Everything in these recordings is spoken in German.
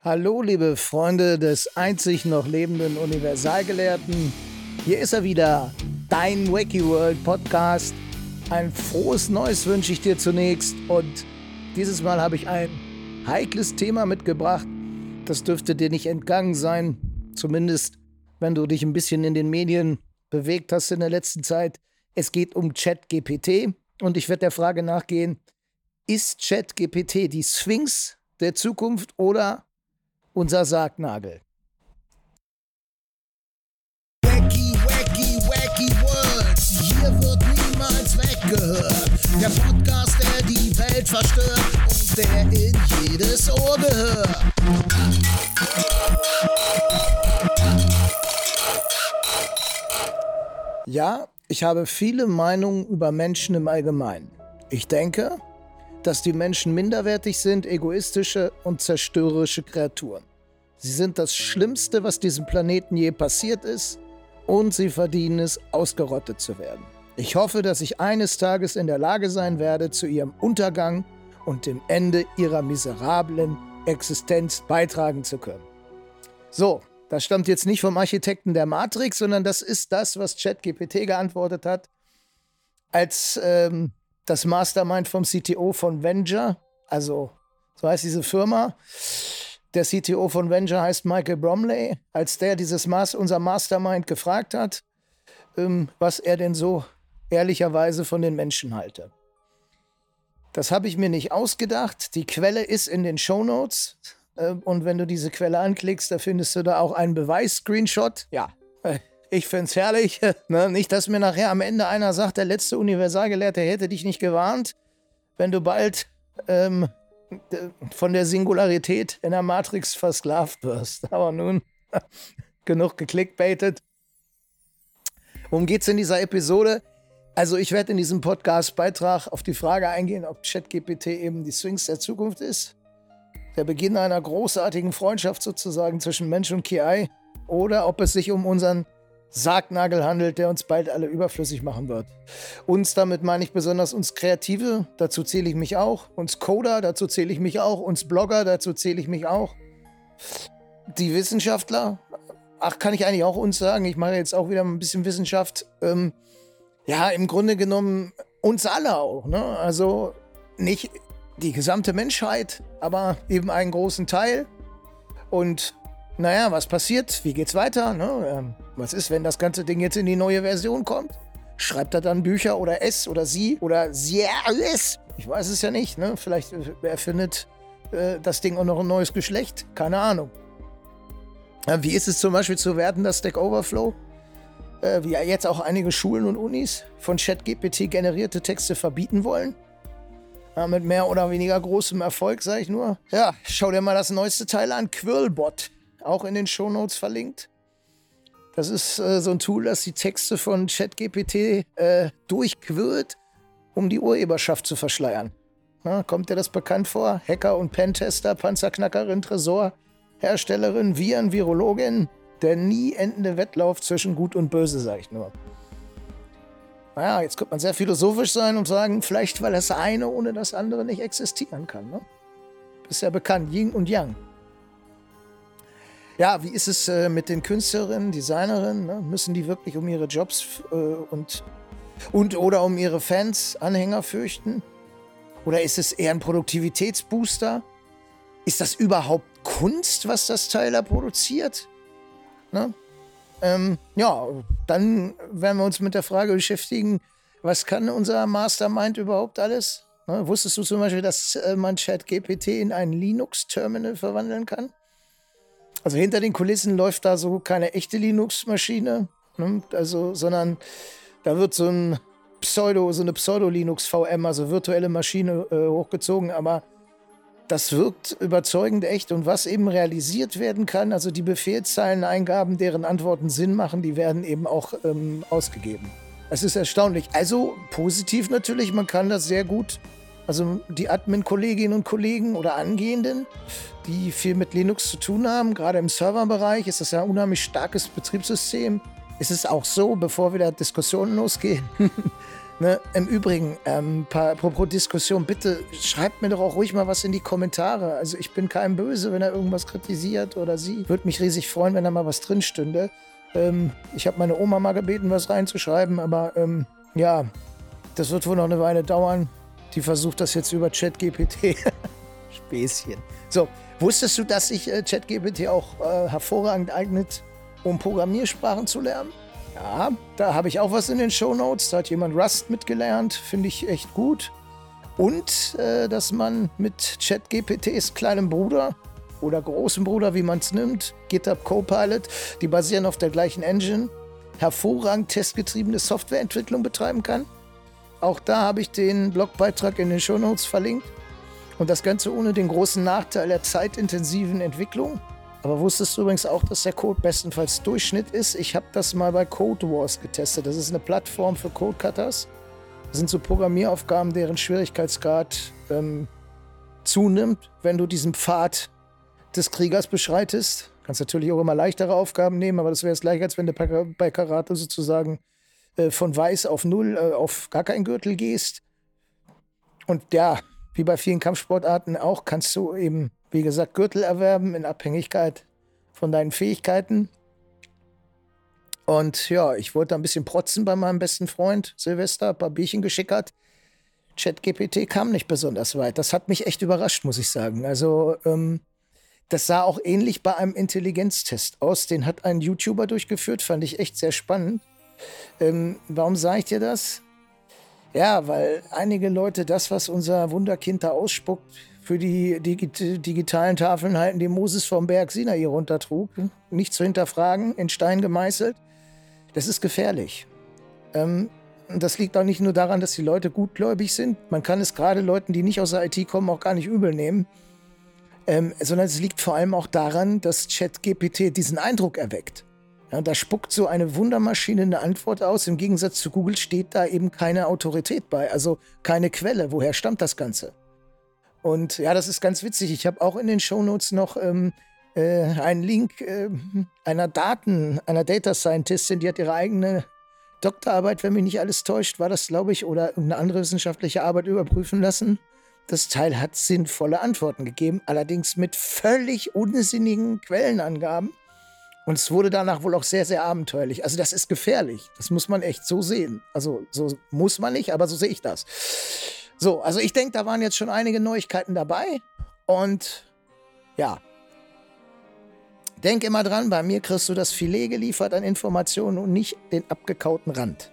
Hallo, liebe Freunde des einzig noch lebenden Universalgelehrten. Hier ist er wieder, dein Wacky World Podcast. Ein frohes Neues wünsche ich dir zunächst und dieses Mal habe ich ein heikles Thema mitgebracht. Das dürfte dir nicht entgangen sein, zumindest wenn du dich ein bisschen in den Medien bewegt hast in der letzten Zeit. Es geht um ChatGPT und ich werde der Frage nachgehen, ist ChatGPT die Sphinx der Zukunft oder unser Sargnagel. Wacky, wacky, wacky Worlds. Hier wird niemals weggehört. Der Podcast, der die Welt verstört und der in jedes Ohr gehört. Ja, ich habe viele Meinungen über Menschen im Allgemeinen. Ich denke, dass die Menschen minderwertig sind, egoistische und zerstörerische Kreaturen. Sie sind das Schlimmste, was diesem Planeten je passiert ist, und sie verdienen es, ausgerottet zu werden. Ich hoffe, dass ich eines Tages in der Lage sein werde, zu ihrem Untergang und dem Ende ihrer miserablen Existenz beitragen zu können. So, das stammt jetzt nicht vom Architekten der Matrix, sondern das ist das, was ChatGPT geantwortet hat, als ähm, das Mastermind vom CTO von Venture, also so heißt diese Firma, der CTO von Venture heißt Michael Bromley, als der dieses Mas unser Mastermind gefragt hat, ähm, was er denn so ehrlicherweise von den Menschen halte. Das habe ich mir nicht ausgedacht. Die Quelle ist in den Show Notes. Äh, und wenn du diese Quelle anklickst, da findest du da auch einen Beweis-Screenshot. Ja, ich finde es herrlich. ne? Nicht, dass mir nachher am Ende einer sagt, der letzte Universalgelehrte hätte dich nicht gewarnt, wenn du bald ähm, von der Singularität in der Matrix versklavt wirst. Aber nun, genug geklickbaitet. Worum geht es in dieser Episode? Also ich werde in diesem Podcast-Beitrag auf die Frage eingehen, ob ChatGPT eben die Sphinx der Zukunft ist. Der Beginn einer großartigen Freundschaft sozusagen zwischen Mensch und KI. Oder ob es sich um unseren Sargnagel handelt, der uns bald alle überflüssig machen wird. Uns, damit meine ich besonders uns Kreative, dazu zähle ich mich auch. Uns Coder, dazu zähle ich mich auch. Uns Blogger, dazu zähle ich mich auch. Die Wissenschaftler, ach, kann ich eigentlich auch uns sagen, ich mache jetzt auch wieder ein bisschen Wissenschaft. Ähm, ja, im Grunde genommen uns alle auch. Ne? Also nicht die gesamte Menschheit, aber eben einen großen Teil. Und naja, was passiert? Wie geht's weiter? Ne? Ähm, was ist, wenn das ganze Ding jetzt in die neue Version kommt? Schreibt er dann Bücher oder es oder sie oder sie es? Ich weiß es ja nicht. Ne? Vielleicht erfindet äh, das Ding auch noch ein neues Geschlecht. Keine Ahnung. Wie ist es zum Beispiel zu werten, das Stack Overflow? Äh, wie jetzt auch einige Schulen und Unis von ChatGPT generierte Texte verbieten wollen? Ja, mit mehr oder weniger großem Erfolg, sage ich nur. Ja, schau dir mal das neueste Teil an. Quirlbot auch in den Shownotes verlinkt. Das ist äh, so ein Tool, das die Texte von ChatGPT äh, durchquirlt, um die Urheberschaft zu verschleiern. Na, kommt dir das bekannt vor? Hacker und Pentester, Panzerknackerin, Tresor, Herstellerin, Viren, Virologin. Der nie endende Wettlauf zwischen Gut und Böse, sag ich nur. Naja, jetzt könnte man sehr philosophisch sein und sagen, vielleicht weil das eine ohne das andere nicht existieren kann. Ne? Ist ja bekannt, Yin und Yang. Ja, wie ist es äh, mit den Künstlerinnen, Designerinnen? Ne? Müssen die wirklich um ihre Jobs äh, und, und oder um ihre Fans, Anhänger fürchten? Oder ist es eher ein Produktivitätsbooster? Ist das überhaupt Kunst, was das Teil da produziert? Ne? Ähm, ja, dann werden wir uns mit der Frage beschäftigen, was kann unser Mastermind überhaupt alles? Ne? Wusstest du zum Beispiel, dass äh, man ChatGPT in ein Linux-Terminal verwandeln kann? Also hinter den Kulissen läuft da so keine echte Linux-Maschine, ne? also, sondern da wird so ein Pseudo, so eine Pseudo-Linux-VM, also virtuelle Maschine äh, hochgezogen, aber das wirkt überzeugend echt. Und was eben realisiert werden kann, also die Befehlszeileneingaben, deren Antworten Sinn machen, die werden eben auch ähm, ausgegeben. Es ist erstaunlich. Also positiv natürlich, man kann das sehr gut also die Admin-Kolleginnen und Kollegen oder Angehenden, die viel mit Linux zu tun haben, gerade im Serverbereich, ist das ja ein unheimlich starkes Betriebssystem. Ist es auch so, bevor wieder Diskussionen losgehen, Ne? Im Übrigen, ähm, apropos Diskussion, bitte schreibt mir doch auch ruhig mal was in die Kommentare. Also ich bin kein Böse, wenn er irgendwas kritisiert oder sie. Würde mich riesig freuen, wenn da mal was drin stünde. Ähm, ich habe meine Oma mal gebeten, was reinzuschreiben, aber ähm, ja, das wird wohl noch eine Weile dauern. Die versucht das jetzt über ChatGPT. Späßchen. So, wusstest du, dass sich äh, ChatGPT auch äh, hervorragend eignet, um Programmiersprachen zu lernen? Ja, da habe ich auch was in den Show Notes. Da hat jemand Rust mitgelernt. Finde ich echt gut. Und äh, dass man mit ChatGPTs kleinem Bruder oder großem Bruder, wie man es nimmt, GitHub Copilot, die basieren auf der gleichen Engine, hervorragend testgetriebene Softwareentwicklung betreiben kann. Auch da habe ich den Blogbeitrag in den Show Notes verlinkt. Und das Ganze ohne den großen Nachteil der zeitintensiven Entwicklung. Aber wusstest du übrigens auch, dass der Code bestenfalls Durchschnitt ist? Ich habe das mal bei Code Wars getestet. Das ist eine Plattform für Codecutters. Das sind so Programmieraufgaben, deren Schwierigkeitsgrad ähm, zunimmt, wenn du diesen Pfad des Kriegers beschreitest. Kannst natürlich auch immer leichtere Aufgaben nehmen, aber das wäre es gleich, als wenn du bei Karate sozusagen äh, von weiß auf null äh, auf gar keinen Gürtel gehst. Und ja, wie bei vielen Kampfsportarten auch, kannst du eben wie gesagt, Gürtel erwerben in Abhängigkeit von deinen Fähigkeiten. Und ja, ich wollte ein bisschen protzen bei meinem besten Freund Silvester, ein paar Bierchen geschickert. ChatGPT kam nicht besonders weit. Das hat mich echt überrascht, muss ich sagen. Also, ähm, das sah auch ähnlich bei einem Intelligenztest aus. Den hat ein YouTuber durchgeführt, fand ich echt sehr spannend. Ähm, warum sage ich dir das? Ja, weil einige Leute das, was unser Wunderkind da ausspuckt, für die digitalen Tafeln halten, die Moses vom Berg Sinai runtertrug, nicht zu hinterfragen, in Stein gemeißelt. Das ist gefährlich. Ähm, das liegt auch nicht nur daran, dass die Leute gutgläubig sind. Man kann es gerade Leuten, die nicht aus der IT kommen, auch gar nicht übel nehmen. Ähm, sondern es liegt vor allem auch daran, dass ChatGPT diesen Eindruck erweckt. Ja, da spuckt so eine Wundermaschine eine Antwort aus. Im Gegensatz zu Google steht da eben keine Autorität bei, also keine Quelle. Woher stammt das Ganze? Und ja, das ist ganz witzig. Ich habe auch in den Shownotes noch ähm, äh, einen Link äh, einer Daten, einer Data Scientistin, die hat ihre eigene Doktorarbeit, wenn mich nicht alles täuscht, war das, glaube ich, oder irgendeine andere wissenschaftliche Arbeit überprüfen lassen. Das Teil hat sinnvolle Antworten gegeben, allerdings mit völlig unsinnigen Quellenangaben. Und es wurde danach wohl auch sehr, sehr abenteuerlich. Also das ist gefährlich. Das muss man echt so sehen. Also so muss man nicht, aber so sehe ich das. So, also ich denke, da waren jetzt schon einige Neuigkeiten dabei. Und ja, denk immer dran, bei mir kriegst du das Filet geliefert an Informationen und nicht den abgekauten Rand.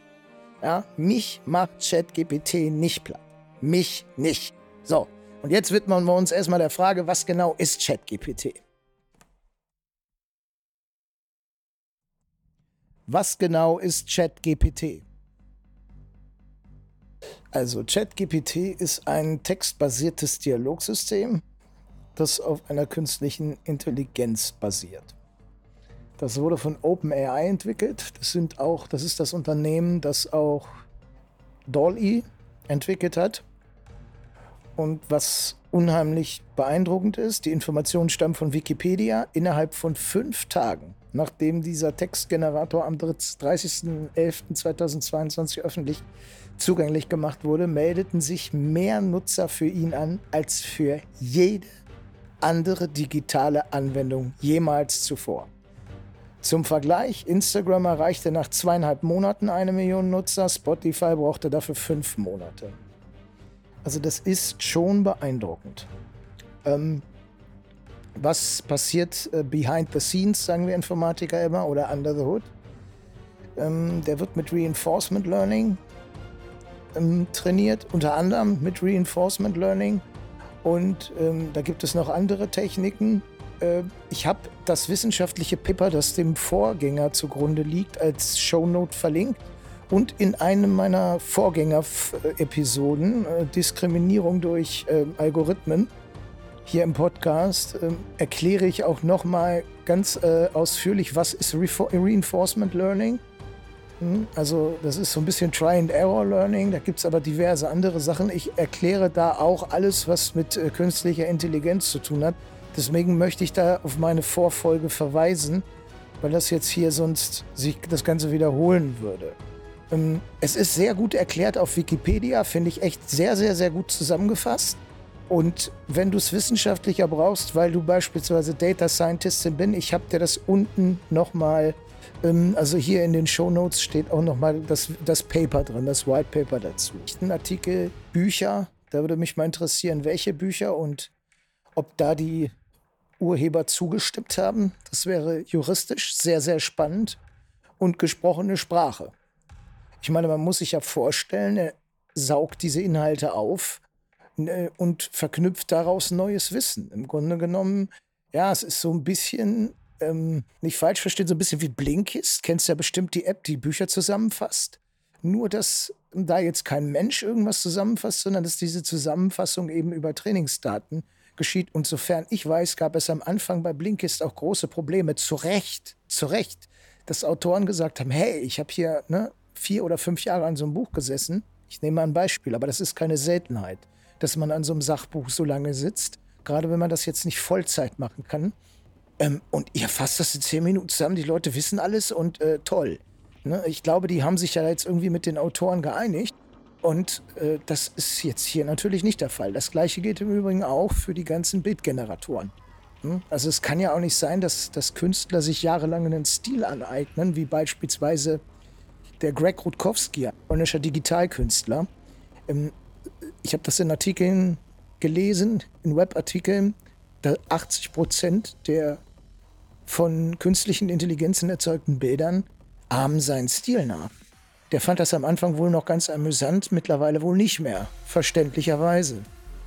Ja, mich macht ChatGPT nicht platt. Mich nicht. So, und jetzt widmen wir uns erstmal der Frage, was genau ist ChatGPT? Was genau ist ChatGPT? Also ChatGPT ist ein textbasiertes Dialogsystem, das auf einer künstlichen Intelligenz basiert. Das wurde von OpenAI entwickelt. Das sind auch, das ist das Unternehmen, das auch DALL-E entwickelt hat. Und was unheimlich beeindruckend ist, die Informationen stammen von Wikipedia innerhalb von fünf Tagen, nachdem dieser Textgenerator am 30.11.2022 öffentlich zugänglich gemacht wurde, meldeten sich mehr Nutzer für ihn an als für jede andere digitale Anwendung jemals zuvor. Zum Vergleich, Instagram erreichte nach zweieinhalb Monaten eine Million Nutzer, Spotify brauchte dafür fünf Monate. Also das ist schon beeindruckend. Ähm, was passiert äh, behind the scenes, sagen wir Informatiker immer, oder under the hood? Ähm, der wird mit Reinforcement Learning ähm, trainiert, unter anderem mit Reinforcement Learning. Und ähm, da gibt es noch andere Techniken. Äh, ich habe das wissenschaftliche Paper, das dem Vorgänger zugrunde liegt, als Shownote verlinkt. Und in einem meiner Vorgänger-Episoden, äh, Diskriminierung durch äh, Algorithmen, hier im Podcast, äh, erkläre ich auch nochmal ganz äh, ausführlich, was ist Re Reinforcement Learning hm? Also das ist so ein bisschen Try-and-Error-Learning, da gibt es aber diverse andere Sachen. Ich erkläre da auch alles, was mit äh, künstlicher Intelligenz zu tun hat. Deswegen möchte ich da auf meine Vorfolge verweisen, weil das jetzt hier sonst sich das Ganze wiederholen würde. Ähm, es ist sehr gut erklärt auf Wikipedia, finde ich echt sehr, sehr, sehr gut zusammengefasst. Und wenn du es wissenschaftlicher brauchst, weil du beispielsweise Data Scientistin bin, ich habe dir das unten nochmal, ähm, also hier in den Show Notes steht auch nochmal das, das Paper drin, das White Paper dazu. Ein Artikel, Bücher, da würde mich mal interessieren, welche Bücher und ob da die Urheber zugestimmt haben. Das wäre juristisch sehr, sehr spannend. Und gesprochene Sprache. Ich meine, man muss sich ja vorstellen, er saugt diese Inhalte auf und verknüpft daraus neues Wissen. Im Grunde genommen, ja, es ist so ein bisschen, ähm, nicht falsch verstehen, so ein bisschen wie Blinkist. Kennst ja bestimmt die App, die Bücher zusammenfasst. Nur, dass da jetzt kein Mensch irgendwas zusammenfasst, sondern dass diese Zusammenfassung eben über Trainingsdaten geschieht. Und sofern ich weiß, gab es am Anfang bei Blinkist auch große Probleme. Zu Recht, zu Recht, dass Autoren gesagt haben, hey, ich habe hier ne, vier oder fünf Jahre an so einem Buch gesessen. Ich nehme mal ein Beispiel, aber das ist keine Seltenheit dass man an so einem Sachbuch so lange sitzt, gerade wenn man das jetzt nicht Vollzeit machen kann. Ähm, und ihr fasst das in zehn Minuten zusammen, die Leute wissen alles und äh, toll. Ne? Ich glaube, die haben sich ja jetzt irgendwie mit den Autoren geeinigt. Und äh, das ist jetzt hier natürlich nicht der Fall. Das gleiche gilt im Übrigen auch für die ganzen Bildgeneratoren. Hm? Also es kann ja auch nicht sein, dass, dass Künstler sich jahrelang einen Stil aneignen, wie beispielsweise der Greg Rutkowski, polnischer Digitalkünstler. Ähm, ich habe das in Artikeln gelesen, in Webartikeln, da 80 Prozent der von künstlichen Intelligenzen erzeugten Bildern ahmen seinen Stil nach. Der fand das am Anfang wohl noch ganz amüsant, mittlerweile wohl nicht mehr, verständlicherweise.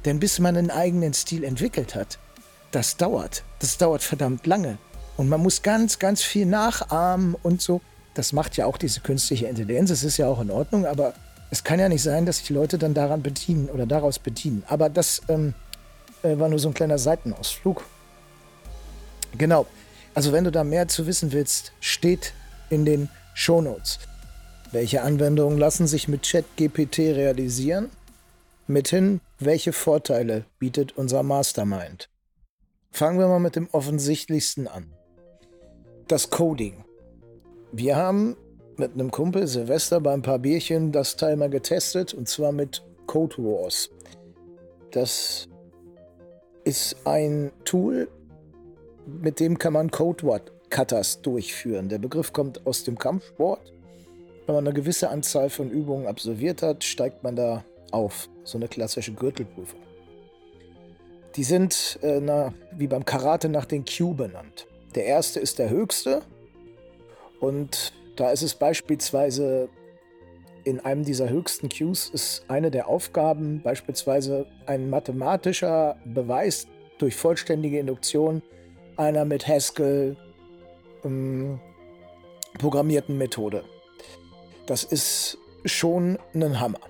Denn bis man einen eigenen Stil entwickelt hat, das dauert. Das dauert verdammt lange. Und man muss ganz, ganz viel nachahmen und so. Das macht ja auch diese künstliche Intelligenz. Das ist ja auch in Ordnung, aber es kann ja nicht sein, dass sich Leute dann daran bedienen oder daraus bedienen. Aber das ähm, äh, war nur so ein kleiner Seitenausflug. Genau. Also wenn du da mehr zu wissen willst, steht in den Shownotes. Welche Anwendungen lassen sich mit ChatGPT realisieren? Mithin, welche Vorteile bietet unser Mastermind? Fangen wir mal mit dem offensichtlichsten an. Das Coding. Wir haben mit einem Kumpel Silvester bei ein paar Bierchen das Teil mal getestet und zwar mit Code Wars. Das ist ein Tool, mit dem kann man Code Cutters durchführen. Der Begriff kommt aus dem Kampfsport. Wenn man eine gewisse Anzahl von Übungen absolviert hat, steigt man da auf. So eine klassische Gürtelprüfung. Die sind äh, na, wie beim Karate nach den Q benannt. Der erste ist der höchste und da ist es beispielsweise in einem dieser höchsten Qs ist eine der Aufgaben beispielsweise ein mathematischer Beweis durch vollständige Induktion einer mit Haskell ähm, programmierten Methode. Das ist schon ein Hammer.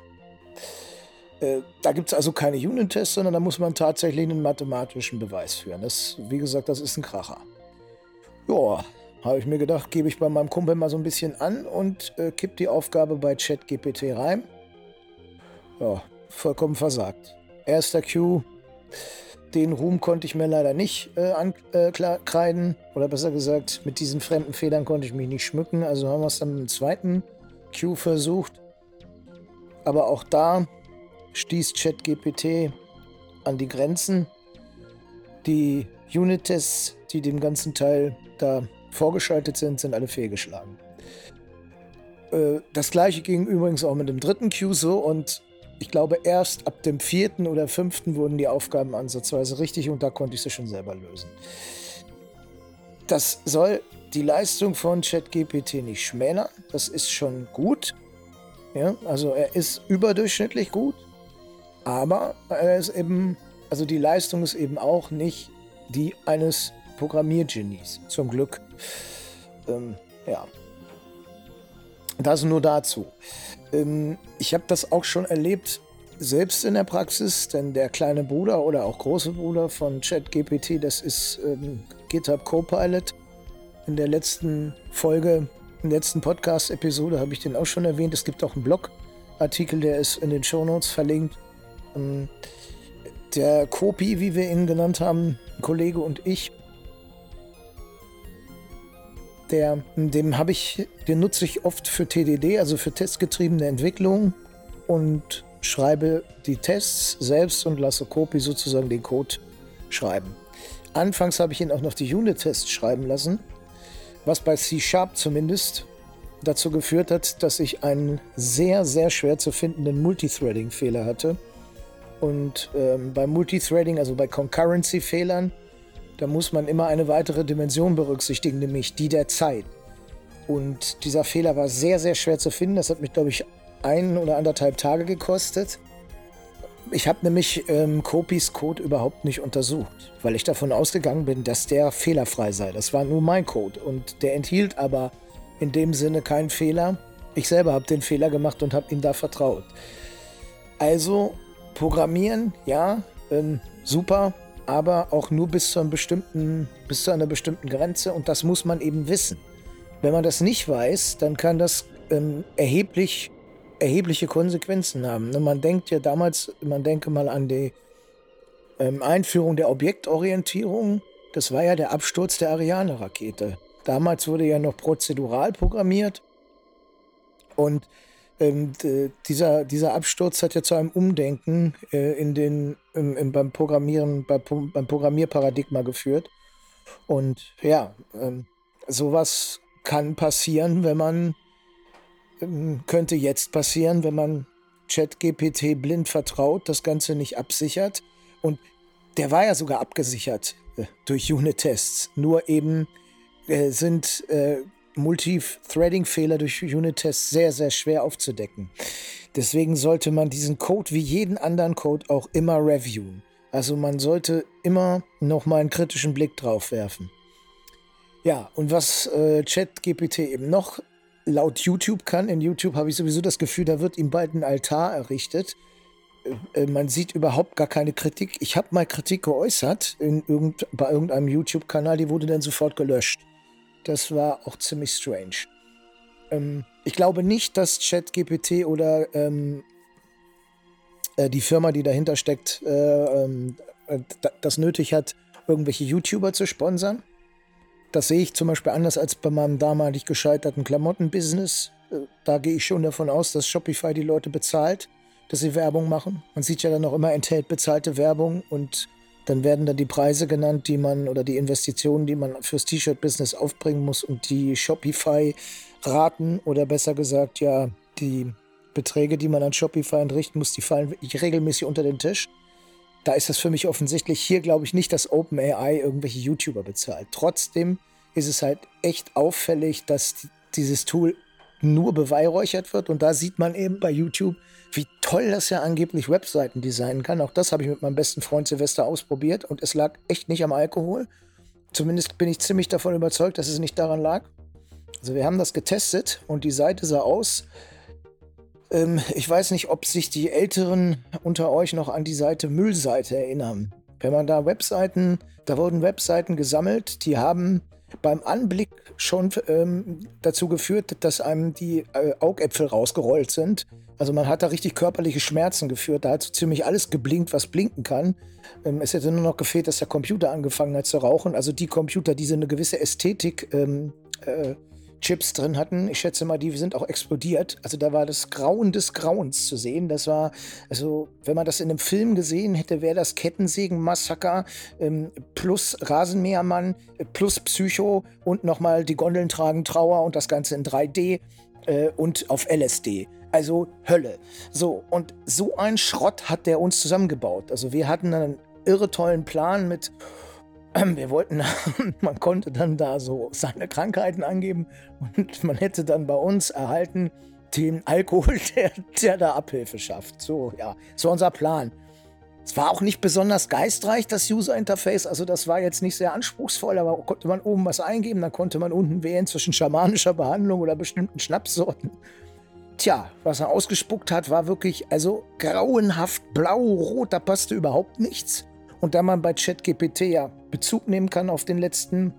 Äh, da gibt es also keine Unit-Tests, sondern da muss man tatsächlich einen mathematischen Beweis führen. Das, wie gesagt, das ist ein Kracher. Ja, habe ich mir gedacht, gebe ich bei meinem Kumpel mal so ein bisschen an und äh, kipp die Aufgabe bei ChatGPT rein. Ja, vollkommen versagt. Erster Q. Den Ruhm konnte ich mir leider nicht äh, ankreiden. Äh, Oder besser gesagt, mit diesen fremden Federn konnte ich mich nicht schmücken. Also haben wir es dann dem zweiten Q versucht. Aber auch da stieß ChatGPT an die Grenzen. Die Unit-Tests, die dem ganzen Teil da vorgeschaltet sind, sind alle fehlgeschlagen. Äh, das gleiche ging übrigens auch mit dem dritten Q so und ich glaube erst ab dem vierten oder fünften wurden die Aufgaben ansatzweise richtig und da konnte ich sie schon selber lösen. Das soll die Leistung von ChatGPT nicht schmälern. Das ist schon gut. Ja, also er ist überdurchschnittlich gut, aber er ist eben, also die Leistung ist eben auch nicht die eines Programmiergenies. Zum Glück. Ähm, ja. Das nur dazu. Ähm, ich habe das auch schon erlebt, selbst in der Praxis, denn der kleine Bruder oder auch große Bruder von ChatGPT, das ist ähm, GitHub Copilot. In der letzten Folge, in der letzten Podcast-Episode habe ich den auch schon erwähnt. Es gibt auch einen Blogartikel, der ist in den Shownotes verlinkt. Ähm, der Kopi, wie wir ihn genannt haben, Kollege und ich, Der, dem habe ich, den nutze ich oft für TDD, also für testgetriebene Entwicklung und schreibe die Tests selbst und lasse Copy sozusagen den Code schreiben. Anfangs habe ich ihn auch noch die Unit-Tests schreiben lassen, was bei C-Sharp zumindest dazu geführt hat, dass ich einen sehr, sehr schwer zu findenden Multithreading-Fehler hatte. Und ähm, bei Multithreading, also bei Concurrency-Fehlern, da muss man immer eine weitere Dimension berücksichtigen, nämlich die der Zeit. Und dieser Fehler war sehr, sehr schwer zu finden. Das hat mich, glaube ich, ein oder anderthalb Tage gekostet. Ich habe nämlich ähm, Kopis Code überhaupt nicht untersucht, weil ich davon ausgegangen bin, dass der fehlerfrei sei. Das war nur mein Code und der enthielt aber in dem Sinne keinen Fehler. Ich selber habe den Fehler gemacht und habe ihm da vertraut. Also Programmieren, ja, ähm, super, aber auch nur bis zu, einem bestimmten, bis zu einer bestimmten Grenze und das muss man eben wissen. Wenn man das nicht weiß, dann kann das ähm, erheblich erhebliche Konsequenzen haben. Ne, man denkt ja damals, man denke mal an die ähm, Einführung der Objektorientierung. Das war ja der Absturz der Ariane-Rakete. Damals wurde ja noch prozedural programmiert. Und ähm, dieser, dieser Absturz hat ja zu einem Umdenken äh, in den, im, im, beim Programmieren, bei, beim Programmierparadigma geführt. Und ja, ähm, sowas kann passieren, wenn man ähm, könnte jetzt passieren, wenn man ChatGPT blind vertraut, das Ganze nicht absichert. Und der war ja sogar abgesichert äh, durch Unit-Tests. Nur eben äh, sind äh, Multi-Threading-Fehler durch Unit-Tests sehr, sehr schwer aufzudecken. Deswegen sollte man diesen Code wie jeden anderen Code auch immer reviewen. Also man sollte immer nochmal einen kritischen Blick drauf werfen. Ja, und was äh, ChatGPT eben noch laut YouTube kann. In YouTube habe ich sowieso das Gefühl, da wird ihm bald ein Altar errichtet. Äh, äh, man sieht überhaupt gar keine Kritik. Ich habe mal Kritik geäußert in irgend, bei irgendeinem YouTube-Kanal, die wurde dann sofort gelöscht. Das war auch ziemlich strange. Ähm, ich glaube nicht, dass ChatGPT oder ähm, äh, die Firma, die dahinter steckt, äh, äh, das nötig hat, irgendwelche YouTuber zu sponsern. Das sehe ich zum Beispiel anders als bei meinem damalig gescheiterten Klamottenbusiness. Äh, da gehe ich schon davon aus, dass Shopify die Leute bezahlt, dass sie Werbung machen. Man sieht ja dann auch immer, enthält bezahlte Werbung und dann werden dann die Preise genannt, die man oder die Investitionen, die man fürs T-Shirt-Business aufbringen muss und die Shopify-Raten oder besser gesagt, ja, die Beträge, die man an Shopify entrichten muss, die fallen regelmäßig unter den Tisch da ist das für mich offensichtlich. Hier glaube ich nicht, dass OpenAI irgendwelche YouTuber bezahlt. Trotzdem ist es halt echt auffällig, dass dieses Tool nur beweihräuchert wird. Und da sieht man eben bei YouTube, wie toll das ja angeblich Webseiten designen kann. Auch das habe ich mit meinem besten Freund Silvester ausprobiert und es lag echt nicht am Alkohol. Zumindest bin ich ziemlich davon überzeugt, dass es nicht daran lag. Also wir haben das getestet und die Seite sah aus ähm, ich weiß nicht, ob sich die Älteren unter euch noch an die Seite Müllseite erinnern. Wenn man da Webseiten, da wurden Webseiten gesammelt, die haben beim Anblick schon ähm, dazu geführt, dass einem die äh, Augäpfel rausgerollt sind. Also man hat da richtig körperliche Schmerzen geführt. Da hat so ziemlich alles geblinkt, was blinken kann. Ähm, es hätte nur noch gefehlt, dass der Computer angefangen hat zu rauchen. Also die Computer, die so eine gewisse Ästhetik ähm, äh, Chips drin hatten. Ich schätze mal, die sind auch explodiert. Also da war das Grauen des Grauens zu sehen. Das war, also wenn man das in einem Film gesehen hätte, wäre das Kettensägen-Massaker ähm, plus Rasenmähermann äh, plus Psycho und nochmal die Gondeln tragen Trauer und das Ganze in 3D äh, und auf LSD. Also Hölle. So, und so ein Schrott hat der uns zusammengebaut. Also wir hatten einen irre tollen Plan mit wir wollten, man konnte dann da so seine Krankheiten angeben und man hätte dann bei uns erhalten den Alkohol, der, der da Abhilfe schafft. So, ja, so unser Plan. Es war auch nicht besonders geistreich, das User Interface. Also, das war jetzt nicht sehr anspruchsvoll, aber konnte man oben was eingeben, dann konnte man unten wählen zwischen schamanischer Behandlung oder bestimmten Schnapssorten. Tja, was er ausgespuckt hat, war wirklich, also grauenhaft blau-rot, da passte überhaupt nichts. Und da man bei ChatGPT ja Bezug nehmen kann auf den letzten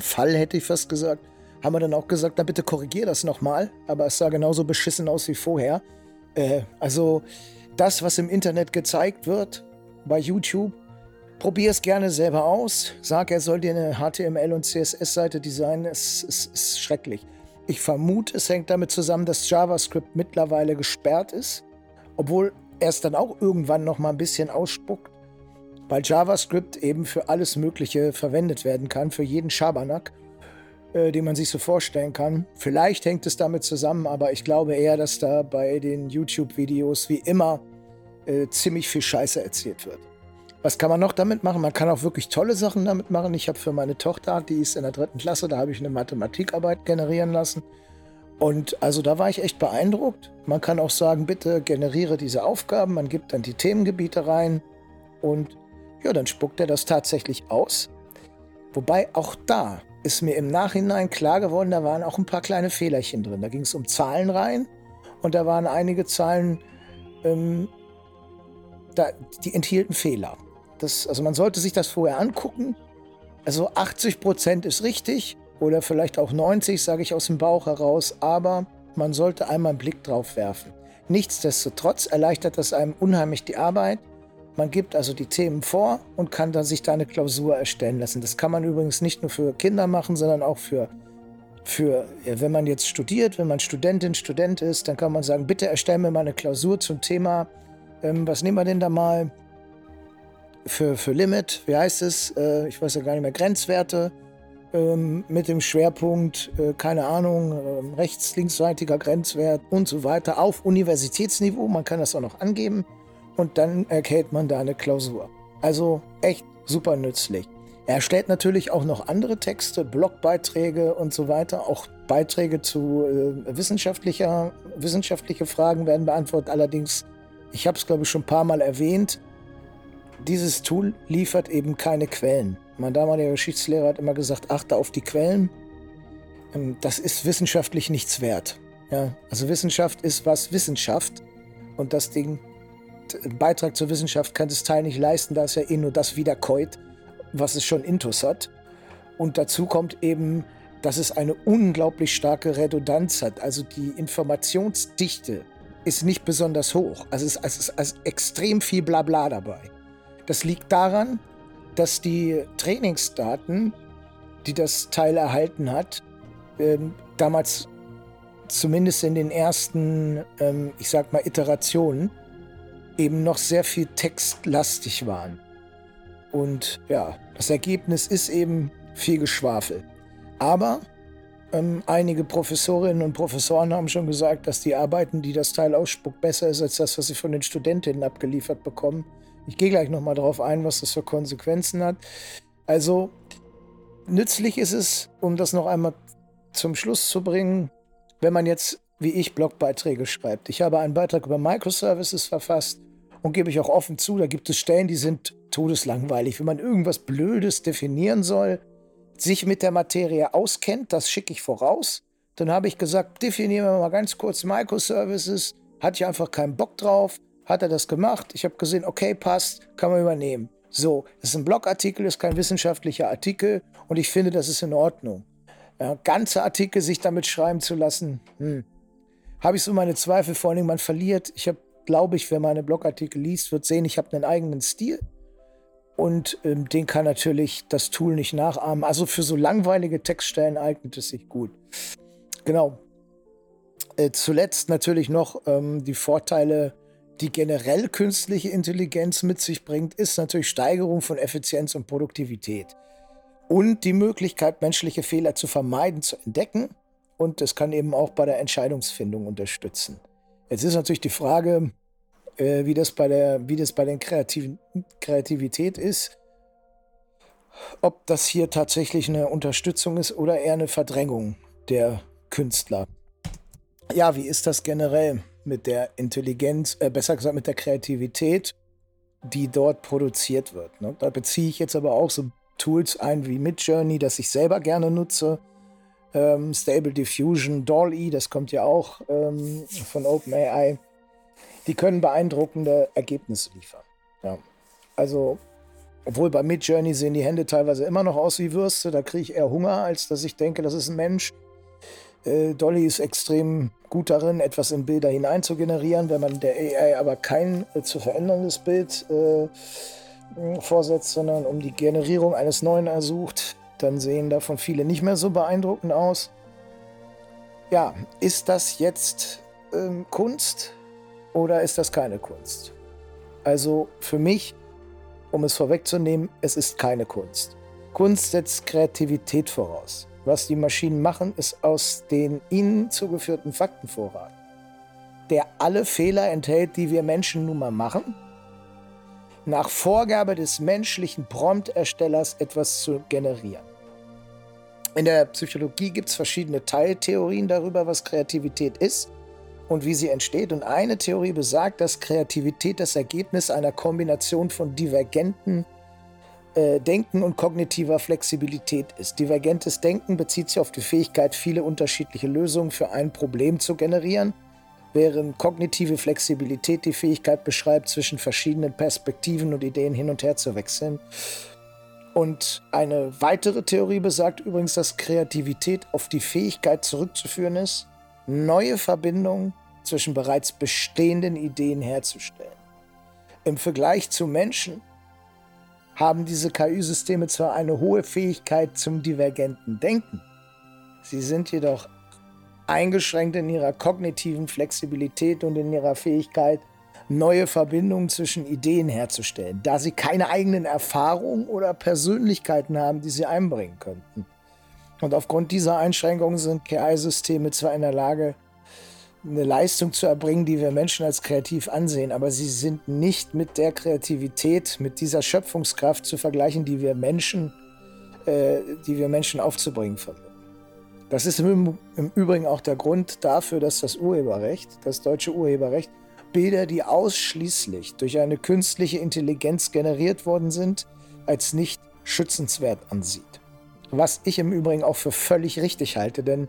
Fall, hätte ich fast gesagt, haben wir dann auch gesagt, na bitte korrigier das nochmal. Aber es sah genauso beschissen aus wie vorher. Äh, also das, was im Internet gezeigt wird, bei YouTube, Probier es gerne selber aus. Sag, er soll dir eine HTML- und CSS-Seite designen. Es, es ist schrecklich. Ich vermute, es hängt damit zusammen, dass JavaScript mittlerweile gesperrt ist, obwohl er es dann auch irgendwann noch mal ein bisschen ausspuckt, weil JavaScript eben für alles Mögliche verwendet werden kann, für jeden Schabernack, äh, den man sich so vorstellen kann. Vielleicht hängt es damit zusammen, aber ich glaube eher, dass da bei den YouTube-Videos wie immer äh, ziemlich viel Scheiße erzählt wird. Was kann man noch damit machen? Man kann auch wirklich tolle Sachen damit machen. Ich habe für meine Tochter, die ist in der dritten Klasse, da habe ich eine Mathematikarbeit generieren lassen. Und also da war ich echt beeindruckt. Man kann auch sagen, bitte generiere diese Aufgaben. Man gibt dann die Themengebiete rein und ja, dann spuckt er das tatsächlich aus. Wobei auch da ist mir im Nachhinein klar geworden, da waren auch ein paar kleine Fehlerchen drin. Da ging es um Zahlen rein und da waren einige Zahlen, ähm, da, die enthielten Fehler. Das, also man sollte sich das vorher angucken. Also 80 Prozent ist richtig oder vielleicht auch 90, sage ich aus dem Bauch heraus, aber man sollte einmal einen Blick drauf werfen. Nichtsdestotrotz erleichtert das einem unheimlich die Arbeit. Man gibt also die Themen vor und kann dann sich da eine Klausur erstellen lassen. Das kann man übrigens nicht nur für Kinder machen, sondern auch für, für wenn man jetzt studiert, wenn man Studentin, Student ist, dann kann man sagen, bitte erstellen mir mal eine Klausur zum Thema, ähm, was nehmen wir denn da mal? Für, für Limit, wie heißt es? Äh, ich weiß ja gar nicht mehr, Grenzwerte ähm, mit dem Schwerpunkt, äh, keine Ahnung, äh, rechts-, linksseitiger Grenzwert und so weiter auf Universitätsniveau. Man kann das auch noch angeben und dann erhält man da eine Klausur. Also echt super nützlich. Er stellt natürlich auch noch andere Texte, Blogbeiträge und so weiter. Auch Beiträge zu äh, wissenschaftlicher, wissenschaftliche Fragen werden beantwortet. Allerdings, ich habe es glaube ich schon ein paar Mal erwähnt, dieses Tool liefert eben keine Quellen. Mein damaliger Geschichtslehrer hat immer gesagt, achte auf die Quellen. Ähm, das ist wissenschaftlich nichts wert. Ja, also Wissenschaft ist was Wissenschaft. Und das Ding, Beitrag zur Wissenschaft kann das Teil nicht leisten, da es ja eh nur das wiederkäut, was es schon intus hat. Und dazu kommt eben, dass es eine unglaublich starke Redundanz hat. Also die Informationsdichte ist nicht besonders hoch. Also es es ist, es ist extrem viel Blabla dabei. Das liegt daran, dass die Trainingsdaten, die das Teil erhalten hat, ähm, damals zumindest in den ersten, ähm, ich sag mal, Iterationen, eben noch sehr viel textlastig waren. Und ja, das Ergebnis ist eben viel Geschwafel. Aber ähm, einige Professorinnen und Professoren haben schon gesagt, dass die Arbeiten, die das Teil ausspuckt, besser ist als das, was sie von den Studentinnen abgeliefert bekommen. Ich gehe gleich nochmal darauf ein, was das für Konsequenzen hat. Also nützlich ist es, um das noch einmal zum Schluss zu bringen, wenn man jetzt wie ich Blogbeiträge schreibt. Ich habe einen Beitrag über Microservices verfasst und gebe ich auch offen zu, da gibt es Stellen, die sind todeslangweilig. Wenn man irgendwas Blödes definieren soll, sich mit der Materie auskennt, das schicke ich voraus. Dann habe ich gesagt, definieren wir mal ganz kurz Microservices. Hatte ich einfach keinen Bock drauf hat er das gemacht. Ich habe gesehen, okay, passt, kann man übernehmen. So, es ist ein Blogartikel, ist kein wissenschaftlicher Artikel und ich finde, das ist in Ordnung. Ja, ganze Artikel sich damit schreiben zu lassen, hm. habe ich so meine Zweifel. Vor allem, man verliert. Ich habe, glaube ich, wer meine Blogartikel liest, wird sehen, ich habe einen eigenen Stil und ähm, den kann natürlich das Tool nicht nachahmen. Also für so langweilige Textstellen eignet es sich gut. Genau. Äh, zuletzt natürlich noch ähm, die Vorteile die generell künstliche Intelligenz mit sich bringt, ist natürlich Steigerung von Effizienz und Produktivität. Und die Möglichkeit, menschliche Fehler zu vermeiden, zu entdecken. Und das kann eben auch bei der Entscheidungsfindung unterstützen. Jetzt ist natürlich die Frage, äh, wie, das bei der, wie das bei der Kreativ Kreativität ist. Ob das hier tatsächlich eine Unterstützung ist oder eher eine Verdrängung der Künstler. Ja, wie ist das generell? Mit der Intelligenz, äh, besser gesagt mit der Kreativität, die dort produziert wird. Ne? Da beziehe ich jetzt aber auch so Tools ein wie Midjourney, das ich selber gerne nutze. Ähm, Stable Diffusion, DALL-E, das kommt ja auch ähm, von OpenAI. Die können beeindruckende Ergebnisse liefern. Ja. Also, obwohl bei Midjourney sehen die Hände teilweise immer noch aus wie Würste, da kriege ich eher Hunger, als dass ich denke, das ist ein Mensch. Äh, Dolly ist extrem gut darin, etwas in Bilder hinein zu generieren. Wenn man der AI aber kein äh, zu veränderndes Bild äh, vorsetzt, sondern um die Generierung eines neuen ersucht, dann sehen davon viele nicht mehr so beeindruckend aus. Ja, ist das jetzt ähm, Kunst oder ist das keine Kunst? Also für mich, um es vorwegzunehmen, es ist keine Kunst. Kunst setzt Kreativität voraus. Was die Maschinen machen, ist aus den ihnen zugeführten Fakten vorraten, der alle Fehler enthält, die wir Menschen nun mal machen, nach Vorgabe des menschlichen Prompt-Erstellers etwas zu generieren. In der Psychologie gibt es verschiedene Teiltheorien darüber, was Kreativität ist und wie sie entsteht. Und eine Theorie besagt, dass Kreativität das Ergebnis einer Kombination von divergenten äh, Denken und kognitiver Flexibilität ist. Divergentes Denken bezieht sich auf die Fähigkeit, viele unterschiedliche Lösungen für ein Problem zu generieren, während kognitive Flexibilität die Fähigkeit beschreibt, zwischen verschiedenen Perspektiven und Ideen hin und her zu wechseln. Und eine weitere Theorie besagt übrigens, dass Kreativität auf die Fähigkeit zurückzuführen ist, neue Verbindungen zwischen bereits bestehenden Ideen herzustellen. Im Vergleich zu Menschen haben diese KI-Systeme zwar eine hohe Fähigkeit zum divergenten Denken, sie sind jedoch eingeschränkt in ihrer kognitiven Flexibilität und in ihrer Fähigkeit, neue Verbindungen zwischen Ideen herzustellen, da sie keine eigenen Erfahrungen oder Persönlichkeiten haben, die sie einbringen könnten. Und aufgrund dieser Einschränkungen sind KI-Systeme zwar in der Lage, eine Leistung zu erbringen, die wir Menschen als kreativ ansehen, aber sie sind nicht mit der Kreativität, mit dieser Schöpfungskraft zu vergleichen, die wir Menschen, äh, die wir Menschen aufzubringen versuchen. Das ist im, im Übrigen auch der Grund dafür, dass das Urheberrecht, das deutsche Urheberrecht, Bilder, die ausschließlich durch eine künstliche Intelligenz generiert worden sind, als nicht schützenswert ansieht. Was ich im Übrigen auch für völlig richtig halte, denn